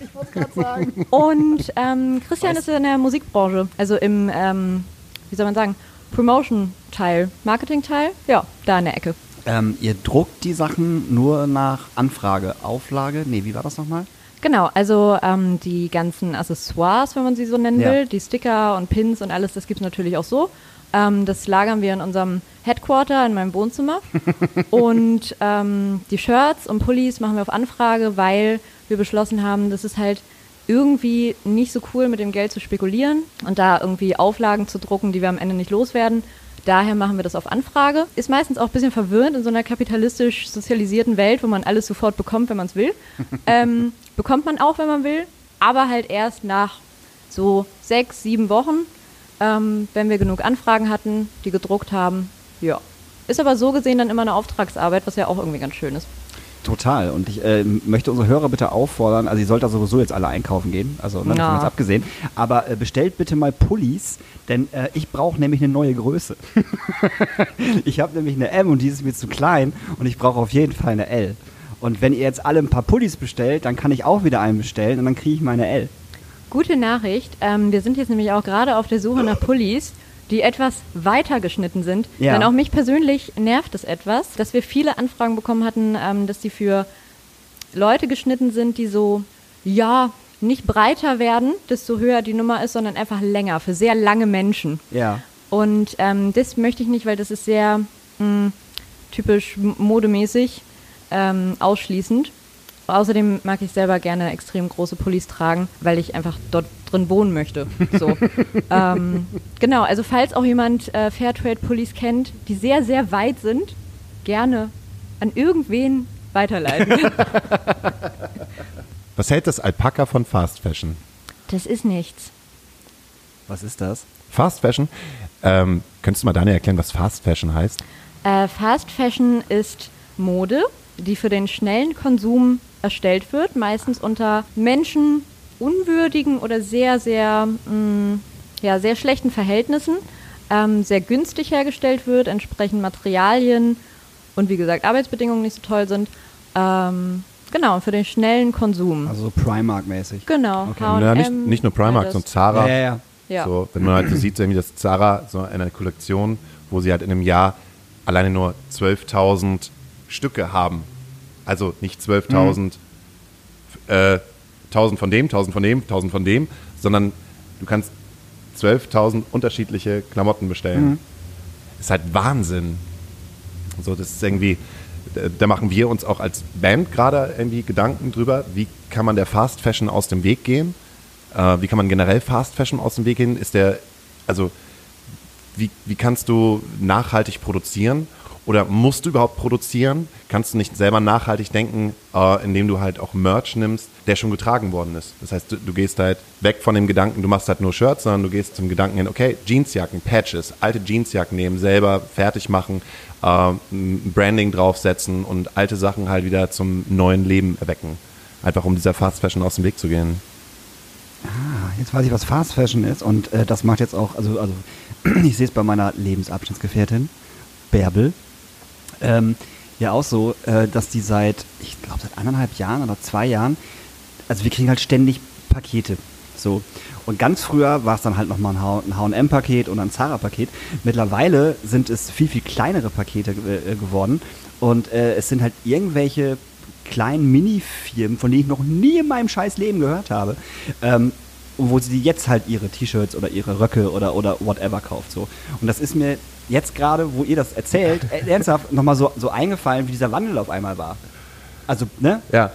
ich wollte gerade sagen. Und ähm, Christian ist in der Musikbranche, also im, ähm, wie soll man sagen, Promotion-Teil, Marketing-Teil, ja, da in der Ecke. Ähm, ihr druckt die Sachen nur nach Anfrage, Auflage? Nee, wie war das nochmal? Genau, also ähm, die ganzen Accessoires, wenn man sie so nennen Ja. will, die Sticker und Pins und alles, das gibt es natürlich auch so. Ähm, das lagern wir in unserem Headquarter in meinem Wohnzimmer. und ähm, die Shirts und Pullis machen wir auf Anfrage, weil wir beschlossen haben, das ist halt irgendwie nicht so cool, mit dem Geld zu spekulieren und da irgendwie Auflagen zu drucken, die wir am Ende nicht loswerden. Daher machen wir das auf Anfrage. Ist meistens auch ein bisschen verwirrend in so einer kapitalistisch sozialisierten Welt, wo man alles sofort bekommt, wenn man es will. ähm, bekommt man auch, wenn man will, aber halt erst nach so sechs, sieben Wochen, ähm, wenn wir genug Anfragen hatten, die gedruckt haben. Ja. Ist aber so gesehen dann immer eine Auftragsarbeit, was ja auch irgendwie ganz schön ist. Total. Und ich äh, möchte unsere Hörer bitte auffordern, also ihr sollt da sowieso jetzt alle einkaufen gehen, also ne, Ja. davon jetzt abgesehen, aber äh, bestellt bitte mal Pullis, denn äh, ich brauche nämlich eine neue Größe. ich habe nämlich eine M und die ist mir zu klein und ich brauche auf jeden Fall eine L. Und wenn ihr jetzt alle ein paar Pullis bestellt, dann kann ich auch wieder einen bestellen und dann kriege ich meine L. Gute Nachricht. Ähm, wir sind jetzt nämlich auch gerade auf der Suche nach Pullis, die etwas weiter geschnitten sind. Ja. Denn auch mich persönlich nervt es etwas, dass wir viele Anfragen bekommen hatten, ähm, dass die für Leute geschnitten sind, die so, ja, nicht breiter werden, desto höher die Nummer ist, sondern einfach länger, für sehr lange Menschen. Ja. Und ähm, das möchte ich nicht, weil das ist sehr mh, typisch m- modemäßig ähm, ausschließend. Außerdem mag ich selber gerne extrem große Pullis tragen, weil ich einfach dort drin wohnen möchte. So. ähm, genau, also falls auch jemand äh, Fairtrade-Pullis kennt, die sehr, sehr weit sind, gerne an irgendwen weiterleiten. Was hält das Alpaka von Fast Fashion? das ist nichts. Was ist das? Fast Fashion? Ähm, könntest du mal Daniel erklären, was Fast Fashion heißt? Äh, Fast Fashion ist Mode, die für den schnellen Konsum erstellt wird, meistens unter menschenunwürdigen oder sehr, sehr, mh, ja, sehr schlechten Verhältnissen, ähm, sehr günstig hergestellt wird, entsprechend Materialien und wie gesagt Arbeitsbedingungen nicht so toll sind. Ähm, genau, für den schnellen Konsum. Also so Primark-mäßig. genau. Okay. H&M, Ja, nicht, nicht nur Primark, sondern Zara. Ja, ja, ja. Ja. So, wenn man halt so sieht, irgendwie das Zara, so eine Kollektion, wo sie halt in einem Jahr alleine nur 12.000 Stücke haben. Also nicht 12.000, äh, 1000 von dem, 1000 von dem, 1000 von dem, sondern du kannst 12.000 unterschiedliche Klamotten bestellen. Ist halt Wahnsinn. So, das ist irgendwie, da- machen wir uns auch als Band gerade irgendwie Gedanken drüber, wie kann man der Fast Fashion aus dem Weg gehen? Äh, wie kann man generell Fast Fashion aus dem Weg gehen? Ist der, also wie, wie kannst du nachhaltig produzieren? Oder musst du überhaupt produzieren? Kannst du nicht selber nachhaltig denken, äh, indem du halt auch Merch nimmst, der schon getragen worden ist? Das heißt, du, du gehst halt weg von dem Gedanken, du machst halt nur Shirts, sondern du gehst zum Gedanken hin, okay, Jeansjacken, Patches, alte Jeansjacken nehmen, selber fertig machen, äh, Branding draufsetzen und alte Sachen halt wieder zum neuen Leben erwecken. Einfach um dieser Fast Fashion aus dem Weg zu gehen. Ah, jetzt weiß ich, was Fast Fashion ist und äh, das macht jetzt auch, also, also ich sehe es bei meiner Lebensabschnittsgefährtin, Bärbel, ähm, ja auch so, äh, dass die seit, ich glaube seit anderthalb Jahren oder zwei Jahren, also wir kriegen halt ständig Pakete. So. Und ganz früher war es dann halt nochmal ein H&M-Paket und ein Zara-Paket. Mittlerweile sind es viel, viel kleinere Pakete äh, geworden. Und äh, es sind halt irgendwelche kleinen Mini-Firmen, von denen ich noch nie in meinem scheiß Leben gehört habe. Ähm, wo sie jetzt halt ihre T-Shirts oder ihre Röcke oder, oder whatever kauft. So. Und das ist mir jetzt gerade, wo ihr das erzählt, äh, ernsthaft nochmal so, so eingefallen, wie dieser Wandel auf einmal war. Also, ne? Ja.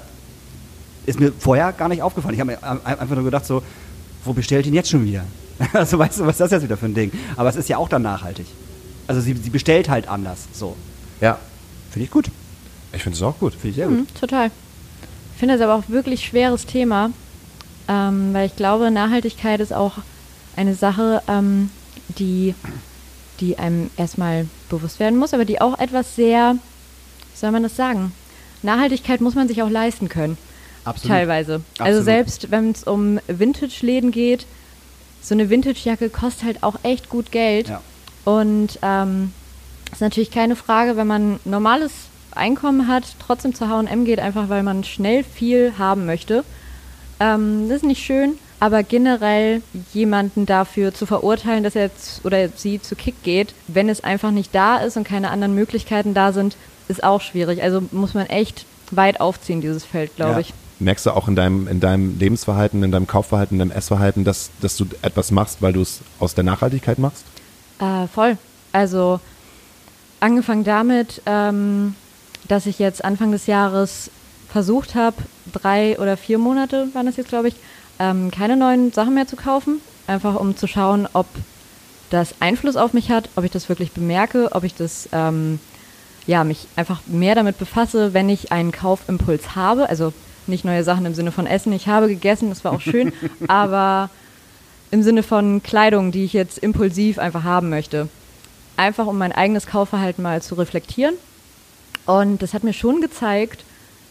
Ist mir vorher gar nicht aufgefallen. Ich habe mir einfach nur gedacht, so, wo bestellt ihn jetzt schon wieder? Also, weißt du, was ist das jetzt wieder für ein Ding? Aber es ist ja auch dann nachhaltig. Also, sie, sie bestellt halt anders. So. Ja. Finde ich gut. Ich finde es auch gut. Finde ich sehr gut. Mhm, total. Ich finde das aber auch wirklich schweres Thema, ähm, weil ich glaube, Nachhaltigkeit ist auch eine Sache, ähm, die, die einem erstmal bewusst werden muss, aber die auch etwas sehr, wie soll man das sagen? Nachhaltigkeit muss man sich auch leisten können. Absolut. Teilweise. Also Absolut. selbst wenn es um Vintage-Läden geht, so eine Vintage-Jacke kostet halt auch echt gut Geld. Ja. Und ähm, ist natürlich keine Frage, wenn man normales Einkommen hat, trotzdem zu H&M geht, einfach weil man schnell viel haben möchte. Ähm, das ist nicht schön, aber generell jemanden dafür zu verurteilen, dass er jetzt oder sie zu Kick geht, wenn es einfach nicht da ist und keine anderen Möglichkeiten da sind, ist auch schwierig. Also muss man echt weit aufziehen, dieses Feld, glaube Ja. ich. Merkst du auch in deinem, in deinem Lebensverhalten, in deinem Kaufverhalten, in deinem Essverhalten, dass, dass du etwas machst, weil du es aus der Nachhaltigkeit machst? Äh, voll. Also angefangen damit, ähm, dass ich jetzt Anfang des Jahres versucht habe, drei oder vier Monate waren das jetzt, glaube ich, ähm, keine neuen Sachen mehr zu kaufen. Einfach um zu schauen, ob das Einfluss auf mich hat, ob ich das wirklich bemerke, ob ich das, ähm, ja, mich einfach mehr damit befasse, wenn ich einen Kaufimpuls habe. Also nicht neue Sachen im Sinne von Essen. Ich habe gegessen, das war auch schön, aber im Sinne von Kleidung, die ich jetzt impulsiv einfach haben möchte. Einfach um mein eigenes Kaufverhalten mal zu reflektieren. Und das hat mir schon gezeigt,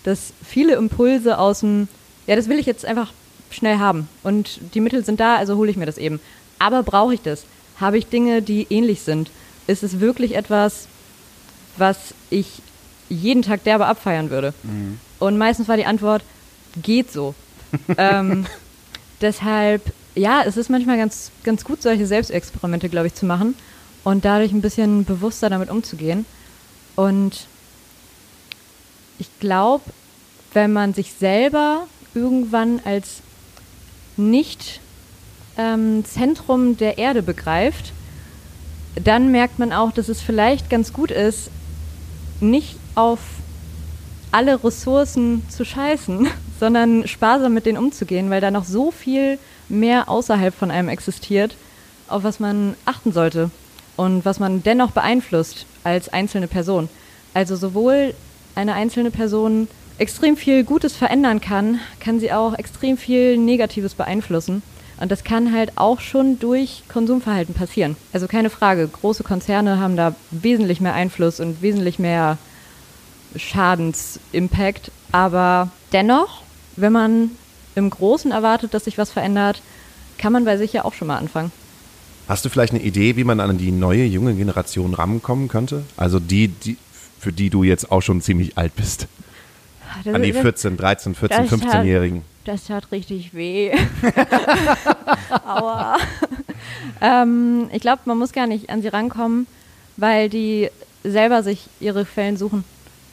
dass viele Impulse aus dem, ja, das will ich jetzt einfach schnell haben. Und die Mittel sind da, also hole ich mir das eben. Aber brauche ich das? Habe ich Dinge, die ähnlich sind? Ist es wirklich etwas, was ich jeden Tag derbe abfeiern würde? Und meistens war die Antwort, geht so. ähm, deshalb, ja, es ist manchmal ganz, ganz gut, solche Selbstexperimente, glaube ich, zu machen und dadurch ein bisschen bewusster damit umzugehen. Und ich glaube, wenn man sich selber irgendwann als nicht ähm, Zentrum der Erde begreift, dann merkt man auch, dass es vielleicht ganz gut ist, nicht auf alle Ressourcen zu scheißen, sondern sparsam mit denen umzugehen, weil da noch so viel mehr außerhalb von einem existiert, auf was man achten sollte und was man dennoch beeinflusst als einzelne Person. Also sowohl eine einzelne Person extrem viel Gutes verändern kann, kann sie auch extrem viel Negatives beeinflussen. Und das kann halt auch schon durch Konsumverhalten passieren. Also keine Frage, große Konzerne haben da wesentlich mehr Einfluss und wesentlich mehr Schadensimpact. Aber dennoch, wenn man im Großen erwartet, dass sich was verändert, kann man bei sich ja auch schon mal anfangen. Hast du vielleicht eine Idee, wie man an die neue, junge Generation rankommen könnte? Also die, die für die du jetzt auch schon ziemlich alt bist. Das- An die das- 14, 13, 14, Das hat- 15-Jährigen. Das tat richtig weh. Aua. ähm, ich glaube, man muss gar nicht an sie rankommen, weil die selber sich ihre Quellen suchen.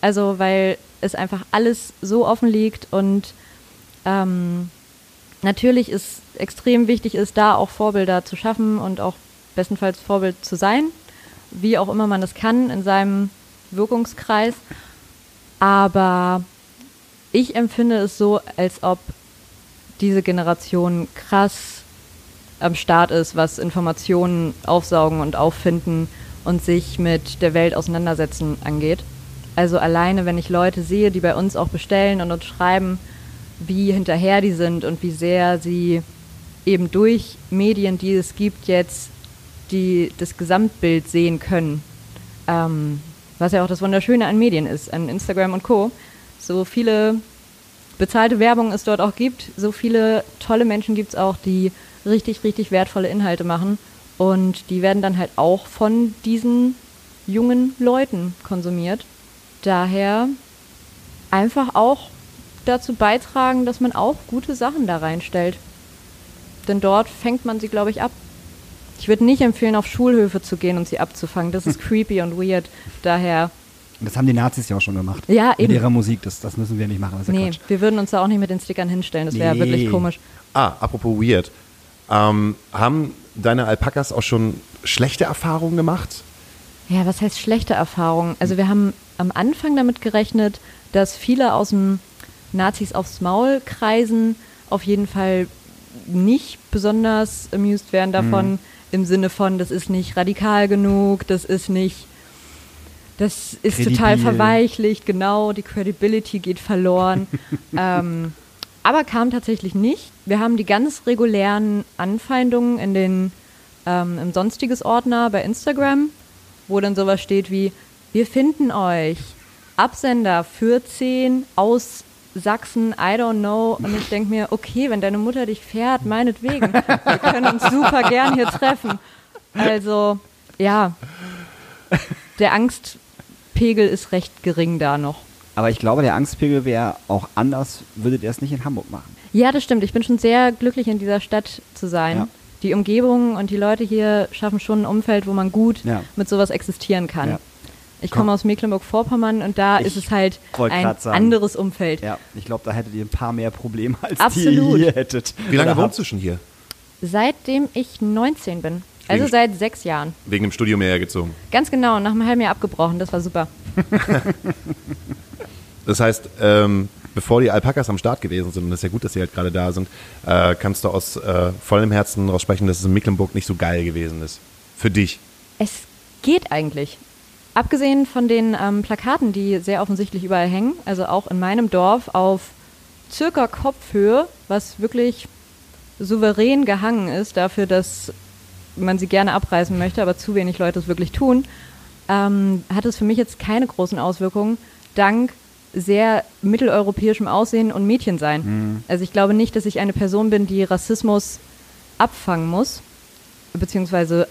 Also weil es einfach alles so offen liegt und ähm, natürlich ist extrem wichtig ist, da auch Vorbilder zu schaffen und auch bestenfalls Vorbild zu sein, wie auch immer man das kann in seinem Wirkungskreis. Aber ich empfinde es so, als ob diese Generation krass am Start ist, was Informationen aufsaugen und auffinden und sich mit der Welt auseinandersetzen angeht. Also alleine, wenn ich Leute sehe, die bei uns auch bestellen und uns schreiben, wie hinterher die sind und wie sehr sie eben durch Medien, die es gibt, jetzt die, das Gesamtbild sehen können. Ähm, was ja auch das Wunderschöne an Medien ist, an Instagram und Co. So viele bezahlte Werbung es dort auch gibt, so viele tolle Menschen gibt es auch, die richtig, richtig wertvolle Inhalte machen. Und die werden dann halt auch von diesen jungen Leuten konsumiert. Daher einfach auch dazu beitragen, dass man auch gute Sachen da reinstellt. denn dort fängt man sie, glaube ich, ab. Ich würde nicht empfehlen, auf Schulhöfe zu gehen und sie abzufangen. Das ist creepy und weird. Daher, Das haben die Nazis ja auch schon gemacht. Ja, Mit eben. ihrer Musik, das, das müssen wir nicht machen. Das ist ja nee, Quatsch. wir würden uns da auch nicht mit den Stickern hinstellen. Das wäre Nee. wirklich komisch. Ah, apropos weird. Ähm, haben deine Alpakas auch schon schlechte Erfahrungen gemacht? Ja, was heißt schlechte Erfahrungen? Also wir haben am Anfang damit gerechnet, dass viele aus dem Nazis aufs Maul kreisen auf jeden Fall nicht besonders amused werden davon, im Sinne von, das ist nicht radikal genug, das ist nicht, das ist total Kredibil. verweichlicht, genau, die Credibility geht verloren. ähm, aber kam tatsächlich nicht. Wir haben die ganz regulären Anfeindungen in den ähm, im sonstiges Ordner bei Instagram, wo dann sowas steht wie wir finden euch Absender für 10 aus Sachsen, I don't know. Und ich denke mir, okay, wenn deine Mutter dich fährt, meinetwegen. Wir können uns super gern hier treffen. Also, ja, der Angstpegel ist recht gering da noch. Aber ich glaube, der Angstpegel wäre auch anders, würdet ihr es nicht in Hamburg machen. Ja, das stimmt. Ich bin schon sehr glücklich, in dieser Stadt zu sein. Ja. Die Umgebung und die Leute hier schaffen schon ein Umfeld, wo man gut Ja. mit sowas existieren kann. Ja. Ich komme aus Mecklenburg-Vorpommern und da Ich ist es halt ein anderes Umfeld. Ja, ich glaube, da hättet ihr ein paar mehr Probleme, als Absolut. die ihr hier hättet. Wie lange wohnst du schon hier? Seitdem ich 19 bin. Also Wegen- seit sechs Jahren. Wegen dem Studium hierher gezogen. Ganz genau, nach einem halben Jahr abgebrochen. Das war super. Das heißt, ähm, bevor die Alpakas am Start gewesen sind, und das ist ja gut, dass sie halt gerade da sind, äh, kannst du aus äh, vollem Herzen daraus sprechen, dass es in Mecklenburg nicht so geil gewesen ist. Für dich. Es geht eigentlich. Abgesehen von den ähm, Plakaten, die sehr offensichtlich überall hängen, also auch in meinem Dorf auf circa Kopfhöhe, was wirklich souverän gehangen ist, dafür, dass man sie gerne abreißen möchte, aber zu wenig Leute es wirklich tun, ähm, hat es für mich jetzt keine großen Auswirkungen, dank sehr mitteleuropäischem Aussehen und Mädchensein. Also ich glaube nicht, dass ich eine Person bin, die Rassismus abfangen muss, beziehungsweise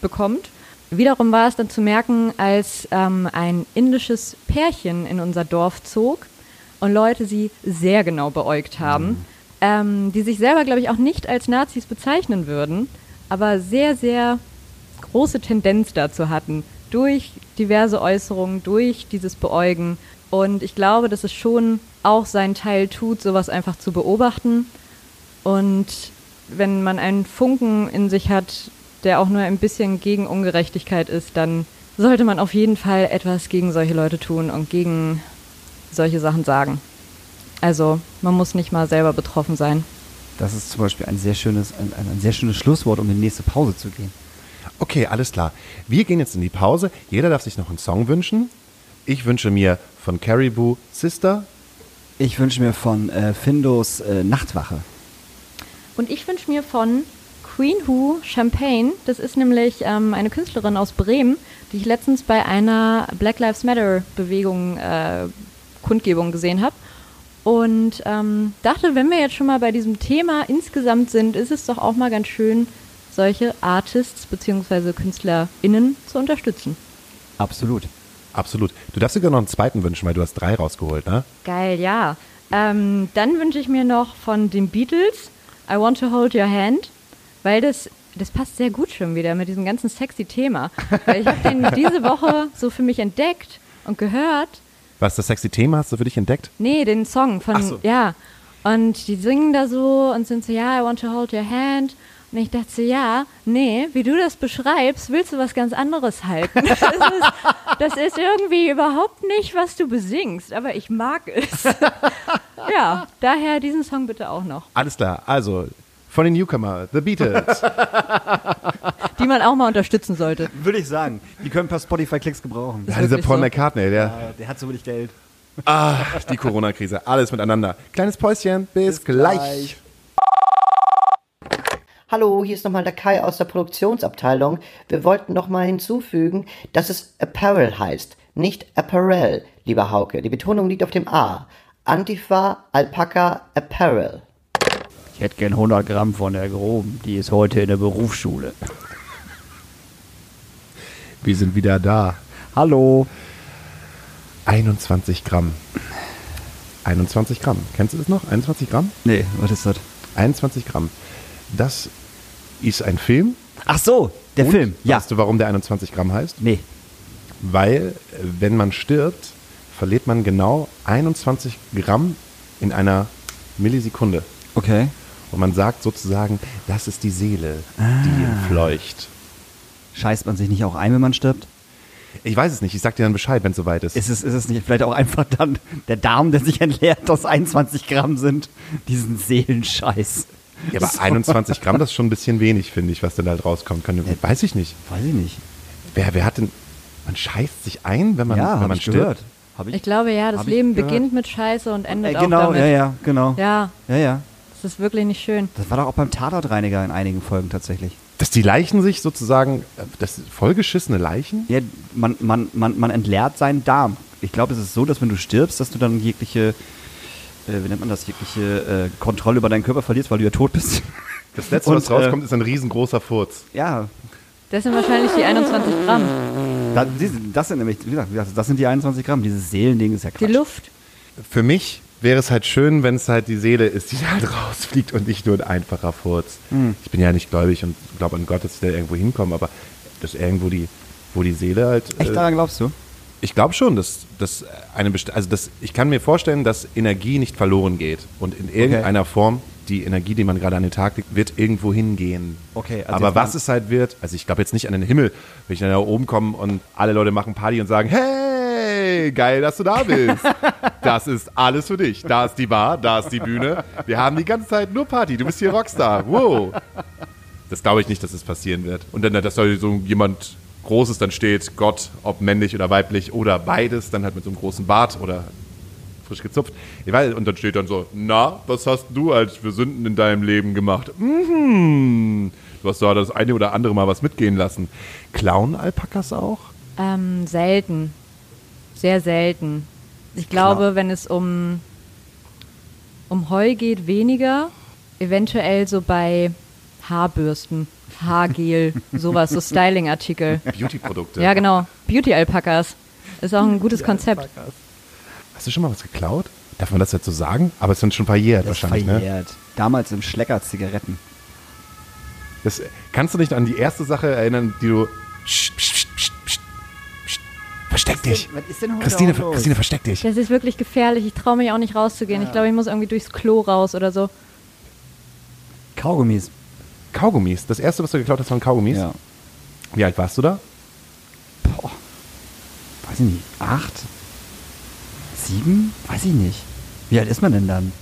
abbekommt. Wiederum war es dann zu merken, als ähm, ein indisches Pärchen in unser Dorf zog und Leute sie sehr genau beäugt haben, ähm, die sich selber, glaube ich, auch nicht als Nazis bezeichnen würden, aber sehr, sehr große Tendenz dazu hatten, durch diverse Äußerungen, durch dieses Beäugen. Und ich glaube, dass es schon auch seinen Teil tut, sowas einfach zu beobachten. Und wenn man einen Funken in sich hat, der auch nur ein bisschen gegen Ungerechtigkeit ist, dann sollte man auf jeden Fall etwas gegen solche Leute tun und gegen solche Sachen sagen. Also man muss nicht mal selber betroffen sein. Das ist zum Beispiel ein sehr schönes, ein, ein, sehr schönes Schlusswort, um in die nächste Pause zu gehen. Okay, alles klar. Wir gehen jetzt in die Pause. Jeder darf sich noch einen Song wünschen. Ich wünsche mir von Caribou Sister. Ich wünsche mir von äh, Findos äh, Nachtwache. Und ich wünsche mir von Queen Who Champagne, das ist nämlich ähm, eine Künstlerin aus Bremen, die ich letztens bei einer Black Lives Matter Bewegung, äh, Kundgebung gesehen habe. Und ähm, dachte, wenn wir jetzt schon mal bei diesem Thema insgesamt sind, ist es doch auch mal ganz schön, solche Artists bzw. KünstlerInnen zu unterstützen. Absolut. Absolut. Du darfst dir sogar noch einen zweiten wünschen, weil du hast drei rausgeholt, ne? Geil, ja. Ähm, dann wünsche ich mir noch von den Beatles I Want to Hold Your Hand, weil das, das passt sehr gut schon wieder mit diesem ganzen sexy Thema. Weil ich habe den diese Woche so für mich entdeckt und gehört. Was das sexy Thema hast du für dich entdeckt? Nee, den Song von, so. ja. Und die singen da so und sind so, ja, I want to hold your hand. Und ich dachte so, ja, nee, wie du das beschreibst, willst du was ganz anderes halten. Das ist, das ist irgendwie überhaupt nicht, was du besingst, aber ich mag es. Ja, daher diesen Song bitte auch noch. Alles klar. Also, von den Newcomer, The Beatles. Die man auch mal unterstützen sollte. Würde ich sagen. Die können ein paar Spotify-Klicks gebrauchen. ja, dieser Paul so. McCartney, der, Ja, der hat so wenig Geld. ah, die Corona-Krise, alles miteinander. Kleines Päuschen, bis, gleich. Hallo, hier ist nochmal der Kai aus der Produktionsabteilung. Wir wollten nochmal hinzufügen, dass es Apparel heißt, nicht Apparel, lieber Hauke. Die Betonung liegt auf dem A. Antifa, Alpaka, Apparel. Ich hätte gern 100 Gramm von der Groben. Die ist heute in der Berufsschule. Wir sind wieder da. Hallo. 21 Gramm. 21 Gramm. Kennst du das noch? 21 Gramm? Nee, was ist das? 21 Gramm. Das ist ein Film. Ach so, der Und Film. Ja. Weißt du, warum der 21 Gramm heißt? Nee. Weil, äh, wenn man stirbt, verliert man genau 21 Gramm in einer Millisekunde. Okay. Und man sagt sozusagen, das ist die Seele, Ah. die entfleucht. Scheißt man sich nicht auch ein, wenn man stirbt? Ich weiß es nicht, ich sag dir dann Bescheid, wenn es soweit ist. Ist es, ist es nicht vielleicht auch einfach dann der Darm, der sich entleert, aus 21 Gramm sind? Diesen Seelenscheiß. Ja, aber 21 Gramm, das ist schon ein bisschen wenig, finde ich, was dann halt rauskommen kann. Weiß ich nicht. Weiß ich nicht. Wer, wer hat denn. Man scheißt sich ein, wenn man, ja, wenn man ich stirbt? gehört. Hab Ich glaube ja, das ich Leben beginnt mit Scheiße und endet Äh, auch genau, damit. ja, ja, genau. Ja, Ja, ja. das ist wirklich nicht schön. Das war doch auch beim Tatortreiniger in einigen Folgen tatsächlich. Dass die Leichen sich sozusagen, äh, das vollgeschissene Leichen? Ja, man, man, man, man entleert seinen Darm. Ich glaube, es ist so, dass wenn du stirbst, dass du dann jegliche, äh, wie nennt man das, jegliche äh, Kontrolle über deinen Körper verlierst, weil du ja tot bist. Das letzte, Und, was rauskommt, ist ein riesengroßer Furz. ja, Das sind wahrscheinlich die 21 Gramm. da, das sind nämlich, wie gesagt, das sind die 21 Gramm. Dieses Seelending ist ja Die Quatsch. Luft. Für mich wäre es halt schön, wenn es halt die Seele ist, die halt rausfliegt und nicht nur ein einfacher Furz. Ich bin ja nicht gläubig und glaube an Gott, dass ich da irgendwo hinkomme, aber dass irgendwo die, wo die Seele halt. Echt äh, daran glaubst du? Ich glaube schon, dass, dass eine best also dass ich kann mir vorstellen, dass Energie nicht verloren geht und in irgendeiner Form die Energie, die man gerade an den Tag legt, wird irgendwo hingehen. Okay, also aber was es halt wird, also ich glaube jetzt nicht an den Himmel, wenn ich dann da oben komme und alle Leute machen Party und sagen, hey, geil, dass du da bist. Das ist alles für dich. Da ist die Bar, da ist die Bühne. Wir haben die ganze Zeit nur Party. Du bist hier Rockstar. Wow. Das glaube ich nicht, dass es passieren wird. Und dann, dass da so jemand Großes dann steht, Gott, ob männlich oder weiblich oder beides, dann halt mit so einem großen Bart oder frisch gezupft. Ich weiß, und dann steht dann so, na, was hast du als für Sünden in deinem Leben gemacht? Mhm. Du hast da das eine oder andere Mal was mitgehen lassen. Klauen Alpakas auch? Ähm, selten. Sehr selten. Ich glaube, wenn es um, um Heu geht, weniger. Eventuell so bei Haarbürsten, Haargel, sowas, so Styling-Artikel. Beauty-Produkte. Ja, genau. Beauty-Alpakas. Ist auch ein gutes Konzept. Hast du schon mal was geklaut? Darf man das jetzt so sagen? Aber es sind schon verjährt Das ist wahrscheinlich, ne? verjährt. Damals im Schlecker Zigaretten. Das, kannst du dich an die erste Sache erinnern, die du. Psst, psst, psst. Versteck dich! Was ist denn heute Christine, auch los? Christine, versteck dich! Das ist wirklich gefährlich. Ich traue mich auch nicht rauszugehen. Ich glaube, ich muss irgendwie durchs Klo raus oder so. Kaugummis. Kaugummis. Das erste, was du geklaut hast, waren Kaugummis. Ja. Wie alt warst du da? Boah. Weiß ich nicht. Acht? Sieben? Weiß ich nicht. Wie alt ist man denn dann?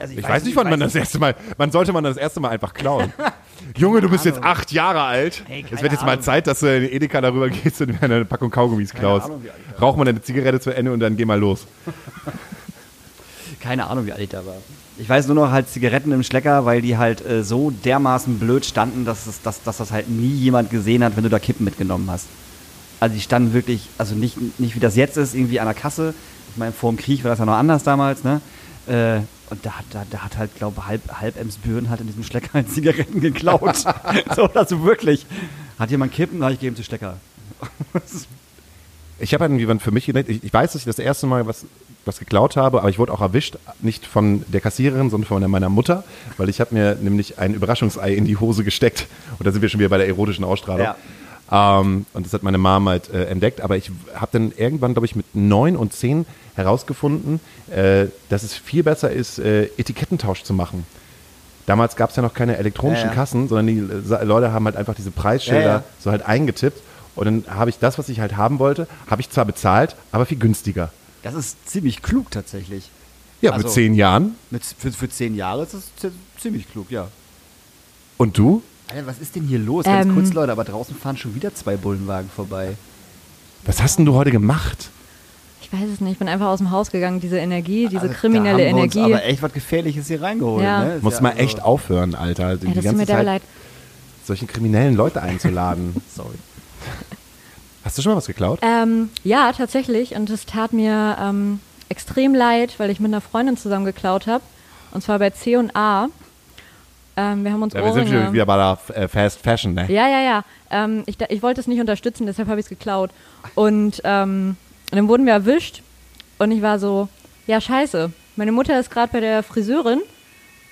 also Ich, weiß nicht, wann man das erste Mal. Wann sollte man das erste Mal einfach klauen? Junge, du bist jetzt acht Jahre alt. Hey, es wird jetzt mal Ahnung. Zeit, dass du in Edeka darüber gehst und mir eine Packung Kaugummis klaust. Ahnung, ich Rauch mal deine Zigarette zu Ende und dann geh mal los. Keine Ahnung, wie alt ich da war. Ich weiß nur noch halt Zigaretten im Schlecker, weil die halt äh, so dermaßen blöd standen, dass, es, dass, dass das halt nie jemand gesehen hat, wenn du da Kippen mitgenommen hast. Also die standen wirklich, also nicht, nicht wie das jetzt ist, irgendwie an der Kasse. Ich meine, vor dem Krieg war das ja noch anders damals, ne? Äh, und da hat, da, da hat halt, glaube ich, halb, halb Emsbüren halt in diesem Schlecker halt Zigaretten geklaut. so, also wirklich. Hat jemand Kippen? Na, ich gebe ihm zu Stecker. Ich habe halt irgendwie für mich gedacht, ich, ich weiß, dass ich das erste Mal was, was geklaut habe, aber ich wurde auch erwischt, nicht von der Kassiererin, sondern von meiner Mutter, weil ich habe mir nämlich ein Überraschungsei in die Hose gesteckt. Und da sind wir schon wieder bei der erotischen Ausstrahlung. Ähm, und das hat meine Mom halt äh, entdeckt. Aber ich habe dann irgendwann, glaube ich, mit neun und zehn herausgefunden, äh, dass es viel besser ist, äh, Etikettentausch zu machen. Damals gab es ja noch keine elektronischen Ja, ja. Kassen, sondern die Leute haben halt einfach diese Preisschilder Ja, ja. so halt eingetippt. Und dann habe ich das, was ich halt haben wollte, habe ich zwar bezahlt, aber viel günstiger. Das ist ziemlich klug tatsächlich. Ja, Also- mit zehn Jahren. Mit, für, für zehn Jahre ist das zi- ziemlich klug, ja. Und du? Alter, was ist denn hier los? Ganz Ähm. kurz, Leute, aber draußen fahren schon wieder zwei Bullenwagen vorbei. Was hast denn du heute gemacht? Ich weiß es nicht. Ich bin einfach aus dem Haus gegangen. Diese Energie, diese Also, kriminelle da haben wir uns Energie. aber echt was Gefährliches hier reingeholt. Ja. Ne? Muss ja mal also- echt aufhören, Alter. Ey, die das tut ganze Zeit leid. solchen kriminellen Leute einzuladen. Sorry. Hast du schon mal was geklaut? Ähm, ja, tatsächlich. Und es tat mir ähm, extrem leid, weil ich mit einer Freundin zusammen geklaut habe. Und zwar bei C und A. Ähm, wir haben uns Ja, wir sind Ohrringe. wieder, bei der äh, Fast Fashion, ne? Ja, ja, ja. Ähm, ich, ich wollte es nicht unterstützen, deshalb habe ich es geklaut. Und ähm, dann wurden wir erwischt und ich war so, ja, scheiße. Meine Mutter ist gerade bei der Friseurin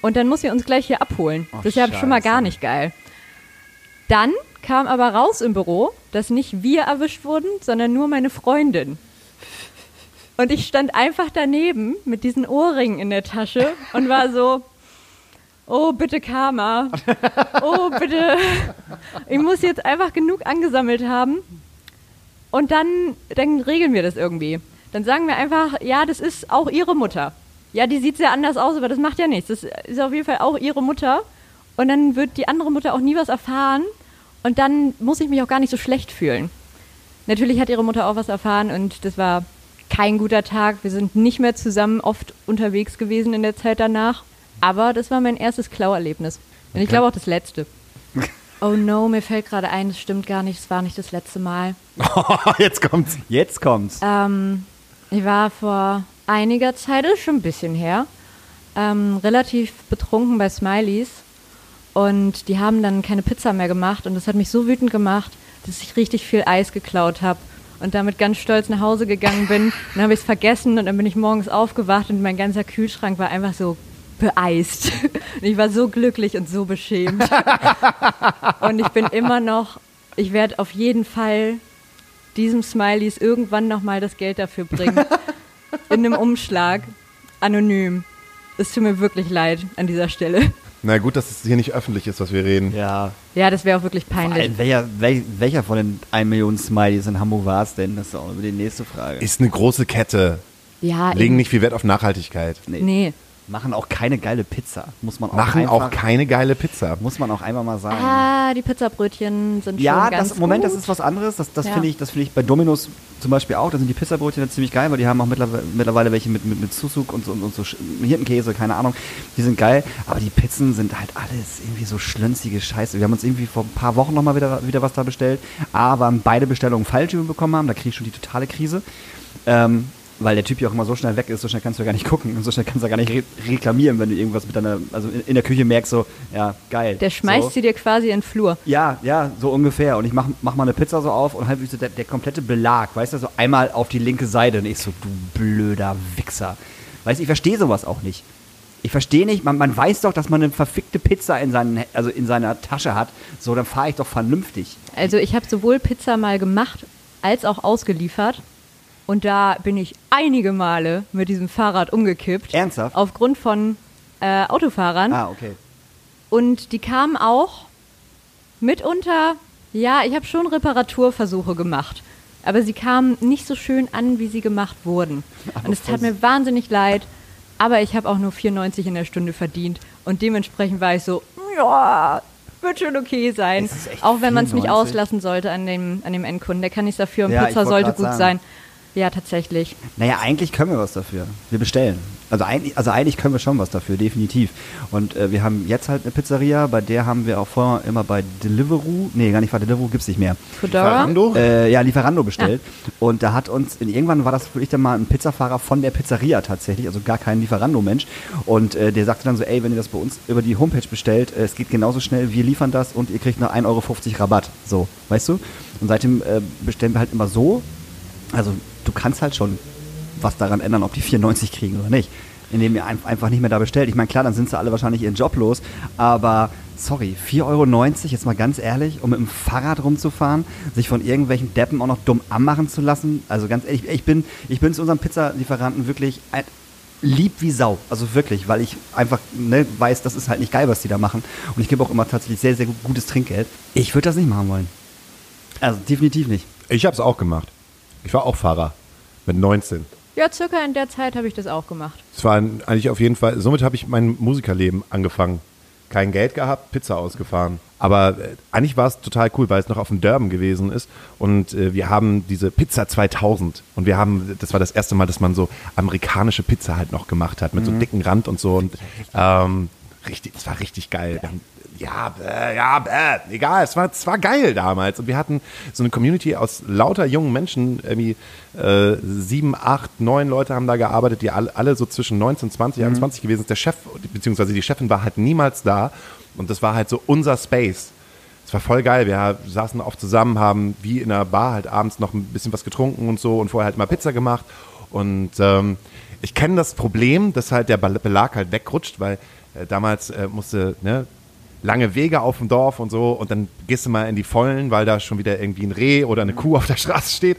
Und dann muss sie uns gleich hier abholen. Ach, das ist ja schon mal gar nicht geil. Dann kam aber raus im Büro, dass nicht wir erwischt wurden, sondern nur meine Freundin. Und ich stand einfach daneben mit diesen Ohrringen in der Tasche und war so, oh bitte Karma, oh bitte, ich muss jetzt einfach genug angesammelt haben und dann, dann regeln wir das irgendwie. Dann sagen wir einfach, ja, das ist auch ihre Mutter. Ja, die sieht sehr anders aus, aber das macht ja nichts. Das ist auf jeden Fall auch ihre Mutter. Und dann wird die andere Mutter auch nie was erfahren. Und dann muss ich mich auch gar nicht so schlecht fühlen. Natürlich hat ihre Mutter auch was erfahren und das war kein guter Tag. Wir sind nicht mehr zusammen oft unterwegs gewesen in der Zeit danach. Aber das war mein erstes Klauerlebnis. Und ich glaube auch das letzte. Oh no, mir fällt gerade ein, das stimmt gar nicht, es war nicht das letzte Mal. Jetzt kommt's. Jetzt kommt's. Ähm, ich war vor einiger Zeit, das ist schon ein bisschen her, ähm, relativ betrunken bei Smileys. Und die haben dann keine Pizza mehr gemacht. Und das hat mich so wütend gemacht, dass ich richtig viel Eis geklaut habe. Und damit ganz stolz nach Hause gegangen bin. Dann habe ich es vergessen und dann bin ich morgens aufgewacht und mein ganzer Kühlschrank war einfach so beeist. Und ich war so glücklich und so beschämt. Und ich bin immer noch, ich werde auf jeden Fall diesem Smileys irgendwann nochmal das Geld dafür bringen. In einem Umschlag. Anonym. Es tut mir wirklich leid an dieser Stelle. Na gut, dass es hier nicht öffentlich ist, was wir reden. Ja. Ja, das wäre auch wirklich peinlich. allem, welcher, wel, welcher von den 1 Million Smileys in Hamburg war es denn? Das ist auch die nächste Frage. Ist eine große Kette. Ja, Legen eben. nicht viel Wert auf Nachhaltigkeit. Nee. Machen auch keine geile Pizza. Muss man auch Machen einfach, auch keine geile Pizza. Muss man auch einmal mal sagen. Ah, die Pizzabrötchen sind Ja, schon ganz das, Moment, gut. das ist was anderes. Das, das Ja. finde ich, das finde ich bei Dominos zum Beispiel auch. Da sind die Pizzabrötchen jetzt ziemlich geil, weil die haben auch mittlerweile, mittlerweile welche mit, mit, mit Susuk und so, und so Hirtenkäse, keine Ahnung. Die sind geil. Aber die Pizzen sind halt alles irgendwie so schlünzige Scheiße. Wir haben uns irgendwie vor ein paar Wochen nochmal wieder, wieder was da bestellt. Aber beide Bestellungen falsch bekommen haben. Da kriege ich schon die totale Krise. Ähm, weil der Typ ja auch immer so schnell weg ist, so schnell kannst du ja gar nicht gucken und so schnell kannst du ja gar nicht re reklamieren, wenn du irgendwas mit deiner, also in, in der Küche merkst, so, ja, geil. Der schmeißt so. sie dir quasi in den Flur. Ja, ja, so ungefähr. Und ich mach, mach mal eine Pizza so auf und halt der, der komplette Belag, weißt du, so einmal auf die linke Seite. Und ich so, du blöder Wichser. Weißt du, ich verstehe sowas auch nicht. Ich verstehe nicht, man, man weiß doch, dass man eine verfickte Pizza in, seinen, also in seiner Tasche hat. So, dann fahre ich doch vernünftig. Also ich habe sowohl Pizza mal gemacht als auch ausgeliefert. Und da bin ich einige Male mit diesem Fahrrad umgekippt. Ernsthaft? Aufgrund von äh, Autofahrern. Ah, okay. Und die kamen auch mitunter, ja, ich habe schon Reparaturversuche gemacht. Aber sie kamen nicht so schön an, wie sie gemacht wurden. Und es tat mir wahnsinnig leid. Aber ich habe auch nur 94 in der Stunde verdient. Und dementsprechend war ich so, ja, wird schon okay sein. Auch wenn man es nicht 94. auslassen sollte an dem, an dem Endkunden. Der kann nichts dafür und Ja, Pizza sollte gut sagen. sein. Ja, tatsächlich. Naja, eigentlich können wir was dafür. Wir bestellen. Also eigentlich, also eigentlich können wir schon was dafür, definitiv. Und äh, wir haben jetzt halt eine Pizzeria, bei der haben wir auch vorher immer bei Deliveroo, nee, gar nicht bei Deliveroo, gibt's nicht mehr. Fedora? Lieferando? Äh, ja, Lieferando bestellt. Und da hat uns, in, irgendwann war das wirklich dann mal ein Pizzafahrer von der Pizzeria tatsächlich, also gar kein Lieferando-Mensch. Und äh, der sagte dann so, ey, wenn ihr das bei uns über die Homepage bestellt, äh, es geht genauso schnell, wir liefern das und ihr kriegt noch 1,50 Euro Rabatt. So, weißt du? Und seitdem äh, bestellen wir halt immer so. Also du kannst halt schon was daran ändern, ob die 94 kriegen oder nicht. Indem ihr ein, einfach nicht mehr da bestellt. Ich meine, klar, dann sind sie alle wahrscheinlich ihren Job los, aber sorry, 4,90 Euro, jetzt mal ganz ehrlich, um mit dem Fahrrad rumzufahren, sich von irgendwelchen Deppen auch noch dumm anmachen zu lassen. Also ganz ehrlich, ich bin, ich bin zu unserem Pizzalieferanten wirklich lieb wie Sau. Also wirklich, weil ich einfach ne, weiß, das ist halt nicht geil, was die da machen. Und ich gebe auch immer tatsächlich sehr, sehr gut- gutes Trinkgeld. Ich würde das nicht machen wollen. Also definitiv nicht. Ich habe es auch gemacht. Ich war auch Fahrer. Mit 19. Ja, circa in der Zeit habe ich das auch gemacht. Es war eigentlich auf jeden Fall, somit habe ich mein Musikerleben angefangen. Kein Geld gehabt, Pizza ausgefahren. Aber äh, eigentlich war es total cool, weil es noch auf dem Durban gewesen ist. Und äh, wir haben diese Pizza 2000. Und wir haben, das war das erste Mal, dass man so amerikanische Pizza halt noch gemacht hat, mit so dicken Rand und so. Und ähm, richtig, es war richtig geil. Wir haben, ja, äh, ja, äh, egal, es war, es war geil damals. Und wir hatten so eine Community aus lauter jungen Menschen, irgendwie äh, sieben, acht, neun Leute haben da gearbeitet, die alle, alle so zwischen 19, 20, 21 gewesen sind. Der Chef, beziehungsweise die Chefin war halt niemals da. Und das war halt so unser Space. Es war voll geil. Wir saßen oft zusammen, haben wie in einer Bar halt abends noch ein bisschen was getrunken und so und vorher halt mal Pizza gemacht. Und ähm, ich kenne das Problem, dass halt der Belag halt wegrutscht, weil äh, damals äh, musste, ne, lange Wege auf dem Dorf und so und dann gehst du mal in die Vollen, weil da schon wieder irgendwie ein Reh oder eine Kuh auf der Straße steht.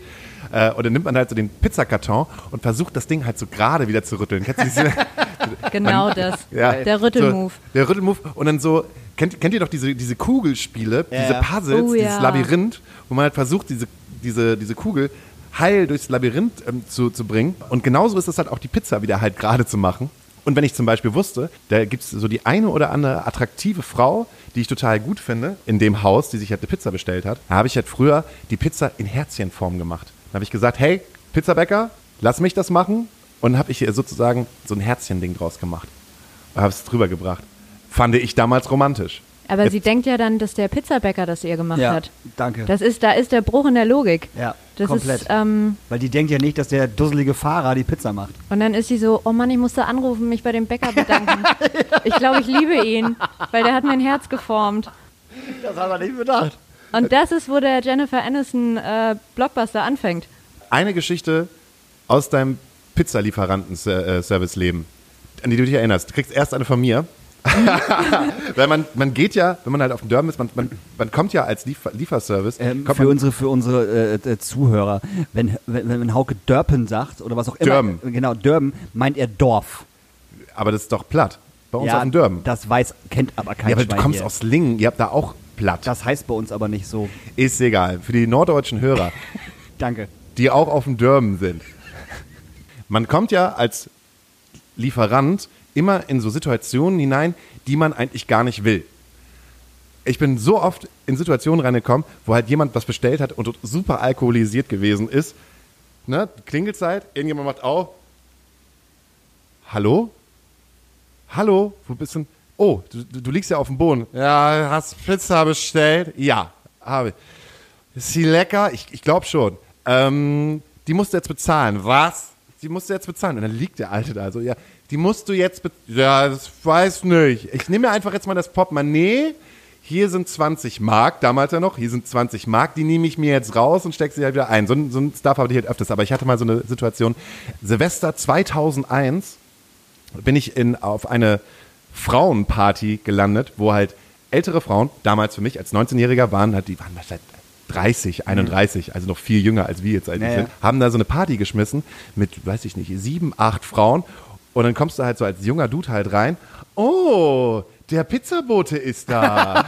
Äh, und dann nimmt man halt so den Pizzakarton und versucht das Ding halt so gerade wieder zu rütteln. Kennst du diese, Genau das. ja, Der Rüttelmove. So, der Rüttelmove. Und dann so, kennt, kennt ihr doch diese, diese Kugelspiele, diese ja. Puzzles, Oh, dieses ja. Labyrinth, wo man halt versucht, diese, diese, diese Kugel heil durchs Labyrinth ähm, zu, zu bringen. Und genauso ist es halt auch die Pizza wieder halt gerade zu machen. Und wenn ich zum Beispiel wusste, da gibt es so die eine oder andere attraktive Frau, die ich total gut finde, in dem Haus, die sich halt eine Pizza bestellt hat, habe ich halt früher die Pizza in Herzchenform gemacht. Dann habe ich gesagt, hey, Pizzabäcker, lass mich das machen. Und habe ich hier sozusagen so ein Herzchen-Ding draus gemacht. Habe es drüber gebracht. Fand ich damals romantisch. Aber Jetzt- sie denkt ja dann, dass der Pizzabäcker das ihr gemacht Ja, hat. danke. Das ist, da ist der Bruch in der Logik. ja, Das komplett. ist, ähm, Weil die denkt ja nicht, dass der dusselige Fahrer die Pizza macht. und dann ist sie so, oh Mann, ich musste anrufen, mich bei dem Bäcker bedanken. Ich glaube, ich liebe ihn, weil der hat mein Herz geformt. Das hat er nicht bedacht. Und das ist, wo der Jennifer Aniston äh, Blockbuster anfängt. Eine Geschichte aus deinem Pizzalieferanten-Service-Leben, an die du dich erinnerst. Du kriegst erst eine von mir. Weil man, man geht ja, wenn man halt auf dem Dörren ist, man, man, man kommt ja als Liefer Lieferservice. Ähm, für unsere, für unsere äh, äh, Zuhörer, wenn, wenn, wenn Hauke Dörpen sagt oder was auch immer, Dörben. genau, Dörben, meint er Dorf. aber das ist doch platt. Bei uns auf dem Dörren. das weiß, kennt aber kein Ja, aber du Schwein kommst hier. aus Lingen, ihr habt da auch platt. Das heißt bei uns aber nicht so. ist egal. Für die norddeutschen Hörer, Danke. die auch auf dem Dörren sind. Man kommt ja als Lieferant immer in so Situationen hinein, die man eigentlich gar nicht will. Ich bin so oft in Situationen reingekommen, wo halt jemand was bestellt hat und super alkoholisiert gewesen ist. Ne? Klingelzeit, irgendjemand macht auf. Hallo? Hallo? Wo bist du? denn? Oh, du, du du liegst ja auf dem Boden. Ja, hast Pizza bestellt? Ja, habe ich. Ist sie lecker? Ich, ich glaube schon. Ähm, die musst du jetzt bezahlen. Was? Die musst du jetzt bezahlen. Und dann liegt der Alte da so, ja, die musst du jetzt. Ja, das weiß nicht. Ich nehme mir einfach jetzt mal das Portemonnaie. Hier sind 20 Mark, damals ja noch, hier sind 20 Mark, die nehme ich mir jetzt raus und stecke sie halt wieder ein. So, ein- so ein Stuff habe ich halt öfters. Aber ich hatte mal so eine Situation, Silvester 2001 bin ich in, auf eine Frauenparty gelandet, wo halt ältere Frauen, damals für mich als 19-Jähriger waren, halt, die waren vielleicht 30, 31, also noch viel jünger als wir jetzt eigentlich Ja, ja. sind, haben da so eine Party geschmissen mit, weiß ich nicht, sieben, acht Frauen. Und dann kommst du halt so als junger Dude halt rein. Oh, der Pizzabote ist da.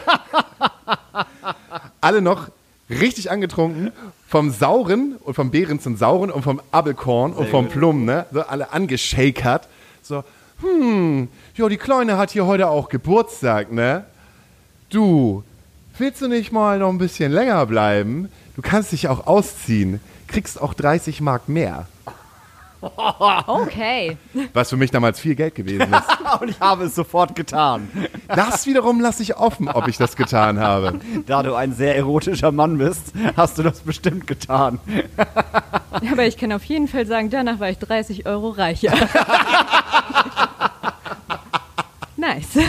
Alle noch richtig angetrunken vom Sauren und vom Beeren zum Sauren und vom Abelkorn und vom Plum, ne? So alle angeschakert. So, hm, ja, die Kleine hat hier heute auch Geburtstag, ne? Du, willst du nicht mal noch ein bisschen länger bleiben? Du kannst dich auch ausziehen. Kriegst auch 30 Mark mehr. Okay. Was für mich damals viel Geld gewesen ist. Und ich habe es sofort getan. Das wiederum lasse ich offen, ob ich das getan habe. Da du ein sehr erotischer Mann bist, hast du das bestimmt getan. Aber ich kann auf jeden Fall sagen, danach war ich 30 Euro reicher. nice.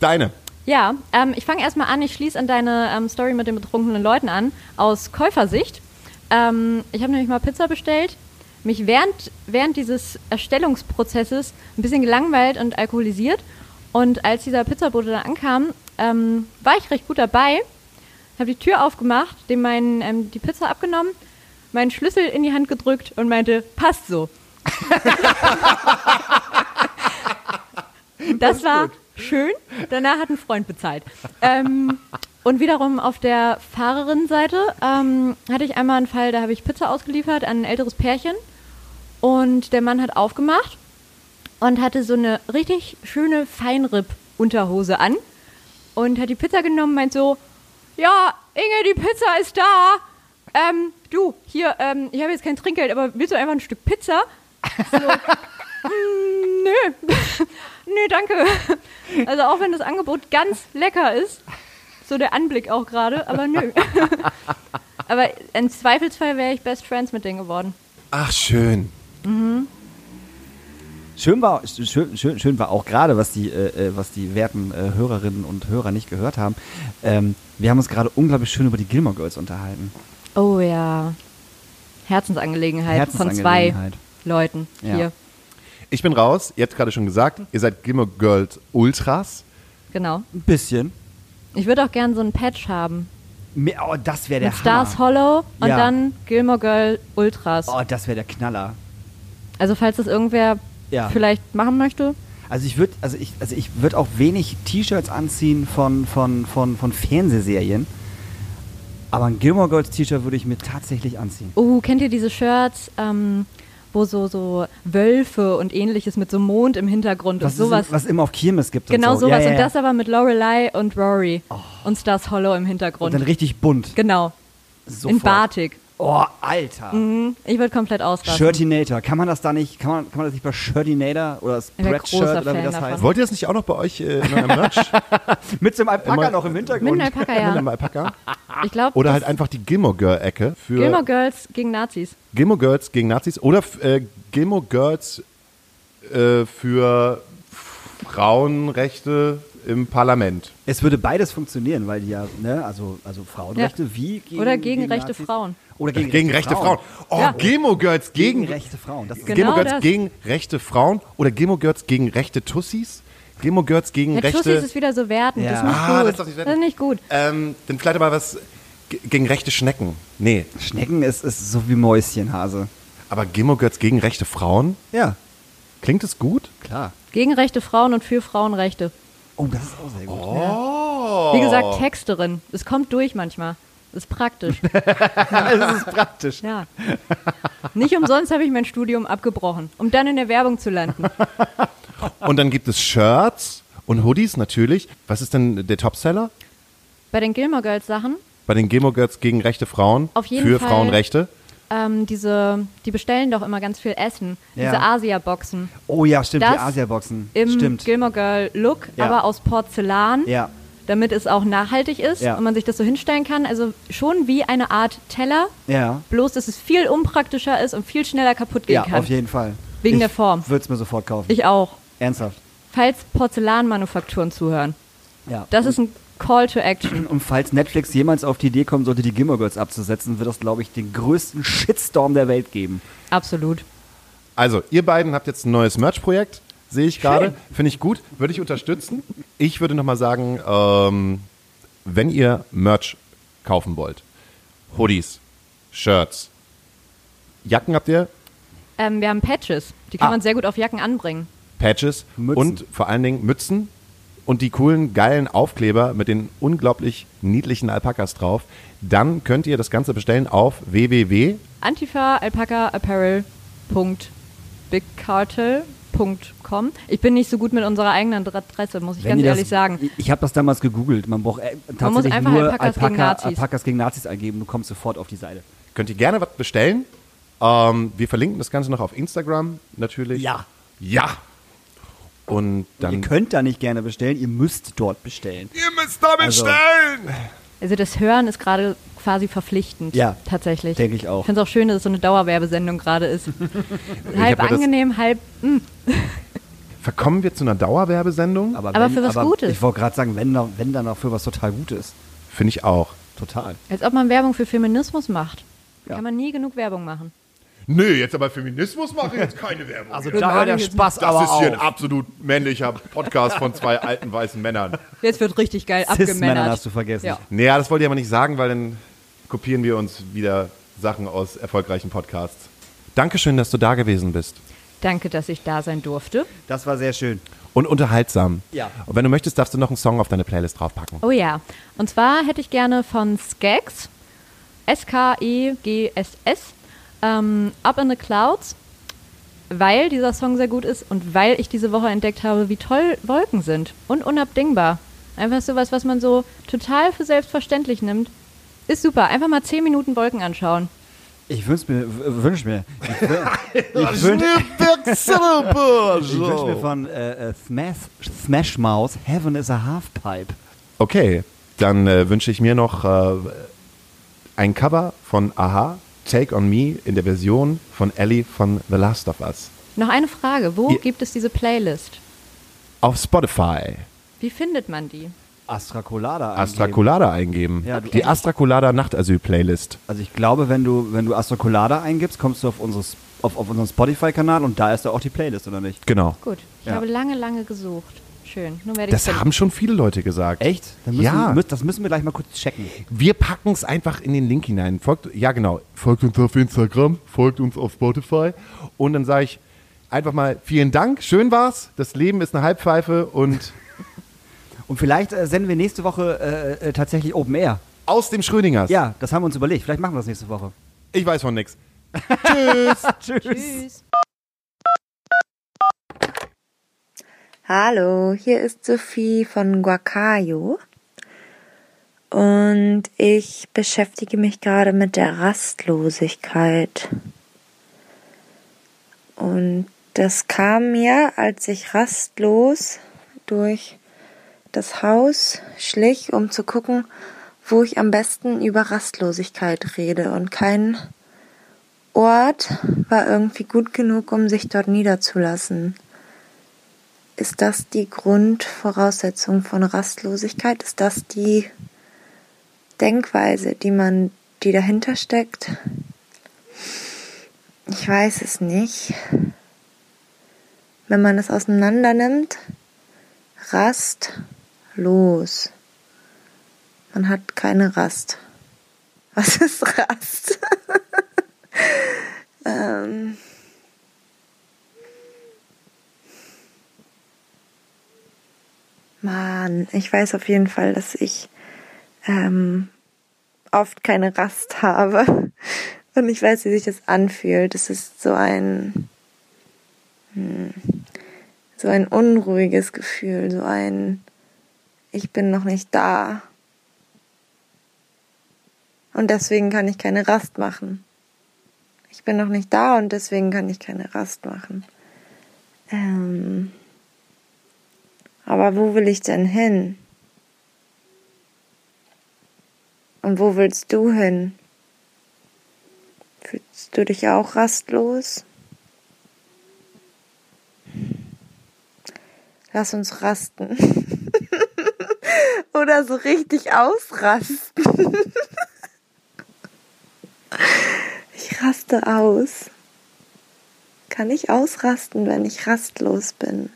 Deine. Ja, ähm, ich fange erstmal an. Ich schließe an deine ähm, Story mit den betrunkenen Leuten an. Aus Käufersicht. Ähm, ich habe nämlich mal Pizza bestellt, mich während, während dieses Erstellungsprozesses ein bisschen gelangweilt und alkoholisiert. Und als dieser Pizzabote dann ankam, ähm, war ich recht gut dabei. Habe die Tür aufgemacht, dem meinen, ähm, die Pizza abgenommen, meinen Schlüssel in die Hand gedrückt und meinte, passt so. Das war schön. Danach hat ein Freund bezahlt. Ähm, und wiederum auf der Fahrerinnenseite ähm, hatte ich einmal einen Fall, da habe ich Pizza ausgeliefert an ein älteres Pärchen. Und der Mann hat aufgemacht und hatte so eine richtig schöne Feinripp-Unterhose an. Und hat die Pizza genommen meint so, ja, Inge, die Pizza ist da. Ähm, du, hier, ähm, ich habe jetzt kein Trinkgeld, aber willst du einfach ein Stück Pizza? So, "Mm, nö. nö, danke. Also auch wenn das Angebot ganz lecker ist, so der Anblick auch gerade, aber nö. aber im Zweifelsfall wäre ich Best Friends mit denen geworden. Ach, schön. Schön war, schön, schön, schön war auch gerade, was die, äh, äh, was die werten äh, Hörerinnen und Hörer nicht gehört haben. Ähm, wir haben uns gerade unglaublich schön über die Gilmore Girls unterhalten. Oh ja. Herzensangelegenheit, von zwei Herzensangelegenheit. Leuten Ja. hier. Ich bin raus, ihr habt gerade schon gesagt, ihr seid Gilmore Girls Ultras. Genau. Ein bisschen. Ich würde auch gern so einen Patch haben. Oh, das wäre der Mit Stars Hammer. Hollow und Ja. dann Gilmore Girl Ultras. Oh, das wäre der Knaller. Also falls das irgendwer Ja. vielleicht machen möchte. Also ich würde, also ich, also ich würde auch wenig T-Shirts anziehen von, von, von, von Fernsehserien. Aber ein Gilmore Girls T-Shirt würde ich mir tatsächlich anziehen. Oh, kennt ihr diese Shirts, ähm, wo so, so Wölfe und ähnliches mit so Mond im Hintergrund Was, und sowas? Ist, was immer auf Kirmes gibt. genau und so. sowas. Ja, ja, Und das aber mit Lorelei und Rory und Stars Hollow im Und Hintergrund. dann richtig bunt. genau. In Sofort. Batik. Oh, Alter. Mhm. Ich würde komplett ausrasten. Shirtinator. Kann man das da nicht, kann man, kann man das nicht bei Shirtinator oder Spreadshirt oder wie das davon. heißt? Wollt ihr das nicht auch noch bei euch äh, in eurem Merch? Mit so einem Alpaka noch im Mit Hintergrund. einem Alpaka, Mit ja. einem Alpaka? Ich glaube, Oder halt einfach die Gilmore Girl-Ecke für Gilmore Girls gegen Nazis. Gilmore Girls gegen Nazis oder äh, Gilmore Girls äh, für Frauenrechte im Parlament. Es würde beides funktionieren, weil die ja, ne, also, also Frauenrechte wie gegen Oder gegen rechte Nazis? Frauen. Oder gegen, Gegen rechte Frauen. Oh, Ja. Gilmore Girls Gegen gegen, rechte Frauen. Das ist Genau Gilmore Girls das. gegen rechte Frauen oder Gilmore Girls gegen rechte Tussis? Gilmore Girls gegen Ja, rechte... Tussis ist wieder so wertend. Ja. Das ist nicht Ah, gut. das ist nicht das ist nicht gut. ähm, dann vielleicht aber was ge- gegen rechte Schnecken. Nee, Schnecken ist, ist so wie Mäuschenhase. aber Gilmore Girls gegen rechte Frauen? Ja, Klingt es gut? klar. Gegen rechte Frauen und für Frauenrechte. Oh, das ist auch sehr gut. Oh. Wie gesagt, Texterin. Es kommt durch manchmal. Das ist praktisch. das ist praktisch. Ja. Nicht umsonst habe ich mein Studium abgebrochen, um dann in der Werbung zu landen. Und dann gibt es Shirts und Hoodies natürlich. Was ist denn der Topseller? Bei den Gilmore Girls Sachen, Bei den Gilmore Girls gegen rechte Frauen Auf jeden für Fall. Frauenrechte. Ähm, diese, die bestellen doch immer ganz viel Essen. Ja. Diese Asia-Boxen. Oh ja, stimmt, die Das Asia-Boxen. Im Stimmt. Gilmore Girl Look, Ja. aber aus Porzellan, Ja. damit es auch nachhaltig ist Ja. und man sich das so hinstellen kann. Also schon wie eine Art Teller, Ja. bloß dass es viel unpraktischer ist und viel schneller kaputt gehen Ja, kann. auf jeden Fall. Wegen ich der Form. Würde es mir sofort kaufen. Ich auch. Ernsthaft. Falls Porzellanmanufakturen zuhören. Ja. Das ist ein Call to Action. Und falls Netflix jemals auf die Idee kommen sollte, die Gilmore Girls abzusetzen, wird das, glaube ich, den größten Shitstorm der Welt geben. Absolut. Also, ihr beiden habt jetzt ein neues Merch-Projekt, sehe ich gerade. Finde ich gut, würde ich unterstützen. Ich würde nochmal sagen, ähm, wenn ihr Merch kaufen wollt, Hoodies, Shirts, Jacken habt ihr, Ähm, wir haben Patches. Die kann Ah. man sehr gut auf Jacken anbringen. Patches Mützen. und vor allen Dingen Mützen und die coolen, geilen Aufkleber mit den unglaublich niedlichen Alpakas drauf, dann könnt ihr das Ganze bestellen auf www. Antifa Alpaca Apparel. bigcartel.com. Ich bin nicht so gut mit unserer eigenen Adresse, muss ich Wenn ganz ihr das- ehrlich sagen. Ich, ich habe das damals gegoogelt. Man braucht äh, muss tatsächlich einfach nur Alpakas gegen Alpaka, Nazis. Alpakas gegen Nazis eingeben. Du kommst sofort auf die Seite. Könnt ihr gerne was bestellen. Ähm, wir verlinken das Ganze noch auf Instagram natürlich. Ja. Ja. Und dann. ihr könnt da nicht gerne bestellen, ihr müsst dort bestellen. Ihr müsst da Also- bestellen! Also das Hören ist gerade quasi verpflichtend. Ja, tatsächlich. denke ich auch. Ich finde es auch schön, dass es so eine Dauerwerbesendung gerade ist. halb angenehm, halb. mm. Verkommen wir zu einer Dauerwerbesendung? Aber für was Gutes. Ich wollte gerade sagen, wenn, da- wenn dann auch für was total Gutes. Finde ich auch. Total. Als ob man Werbung für Feminismus macht. Ja. Kann man nie genug Werbung machen. Nö, jetzt aber Feminismus mache ich jetzt keine Werbung. Also da hört der Spaß das aber ist hier ein auf. absolut männlicher Podcast von zwei alten weißen Männern. Jetzt wird richtig geil abgemännert. hast du vergessen. Ja. Naja, das wollt ihr aber nicht sagen, weil dann kopieren wir uns wieder Sachen aus erfolgreichen Podcasts. Dankeschön, dass du da gewesen bist. Danke, dass ich da sein durfte. Das war sehr schön. Und unterhaltsam. Ja. Und wenn du möchtest, darfst du noch einen Song auf deine Playlist draufpacken. Oh ja. Und zwar hätte ich gerne von Skeggs, S-K-E-G-S-S, ähm, Up in the Clouds, weil dieser Song sehr gut ist und weil ich diese Woche entdeckt habe, wie toll Wolken sind und unabdingbar. Einfach sowas, was man so total für selbstverständlich nimmt. Ist super. Einfach mal 10 Minuten Wolken anschauen. Ich wünsch mir, wünsch mir. Ich, wün- ich, wün- ich wünsch mir von äh, äh, Smash, Smash Mouth Heaven is a Halfpipe. Okay, dann äh, wünsche ich mir noch äh, ein Cover von Aha, Take on Me in der Version von Ellie von The Last of Us. Noch eine Frage. Wo Ja. gibt es diese Playlist? Auf Spotify. Wie findet man die? Astra Colada eingeben. Astra Colada eingeben. Ja, du- Die Astra Colada Nachtasyl-Playlist. Also ich glaube, wenn du, wenn du Astra Colada eingibst, kommst du auf, unseres, auf, auf unseren Spotify-Kanal und da ist da auch die Playlist, oder nicht? Genau. Gut. Ich Ja. habe lange, lange gesucht. Schön. Nun werde ich Das haben schon viele Leute gesagt. Echt? Dann müssen, Ja. das müssen wir gleich mal kurz checken. Wir packen es einfach in den Link hinein. Folgt, ja, genau. Folgt uns auf Instagram, folgt uns auf Spotify. Und dann sage ich einfach mal vielen Dank, schön war's. Das Leben ist eine Halbpfeife und Und vielleicht äh, senden wir nächste Woche äh, äh, tatsächlich Open Air. aus dem Schrödingers. Ja, das haben wir uns überlegt. Vielleicht machen wir das nächste Woche. Ich weiß von nix. Tschüss. Hallo, hier ist Sophie von Guacayo und ich beschäftige mich gerade mit der Rastlosigkeit. Und das kam mir, als ich rastlos durch das Haus schlich, um zu gucken, wo ich am besten über Rastlosigkeit rede. Und kein Ort war irgendwie gut genug, um sich dort niederzulassen. Ist das die Grundvoraussetzung von Rastlosigkeit? Ist das die Denkweise, die man, die dahinter steckt? Ich weiß es nicht. Wenn man es auseinander nimmt, rastlos. Man hat keine Rast. Was ist Rast? ähm. Mann, ich weiß auf jeden Fall, dass ich ähm, oft keine Rast habe. Und ich weiß, wie sich das anfühlt. Es ist so ein hm, so ein unruhiges Gefühl, so ein ich bin noch nicht da. Und deswegen kann ich keine Rast machen. Ich bin noch nicht da und deswegen kann ich keine Rast machen. Ähm, aber wo will ich denn hin? Und wo willst du hin? Fühlst du dich auch rastlos? Lass uns rasten. Oder so richtig ausrasten. ich raste aus. Kann ich ausrasten, wenn ich rastlos bin?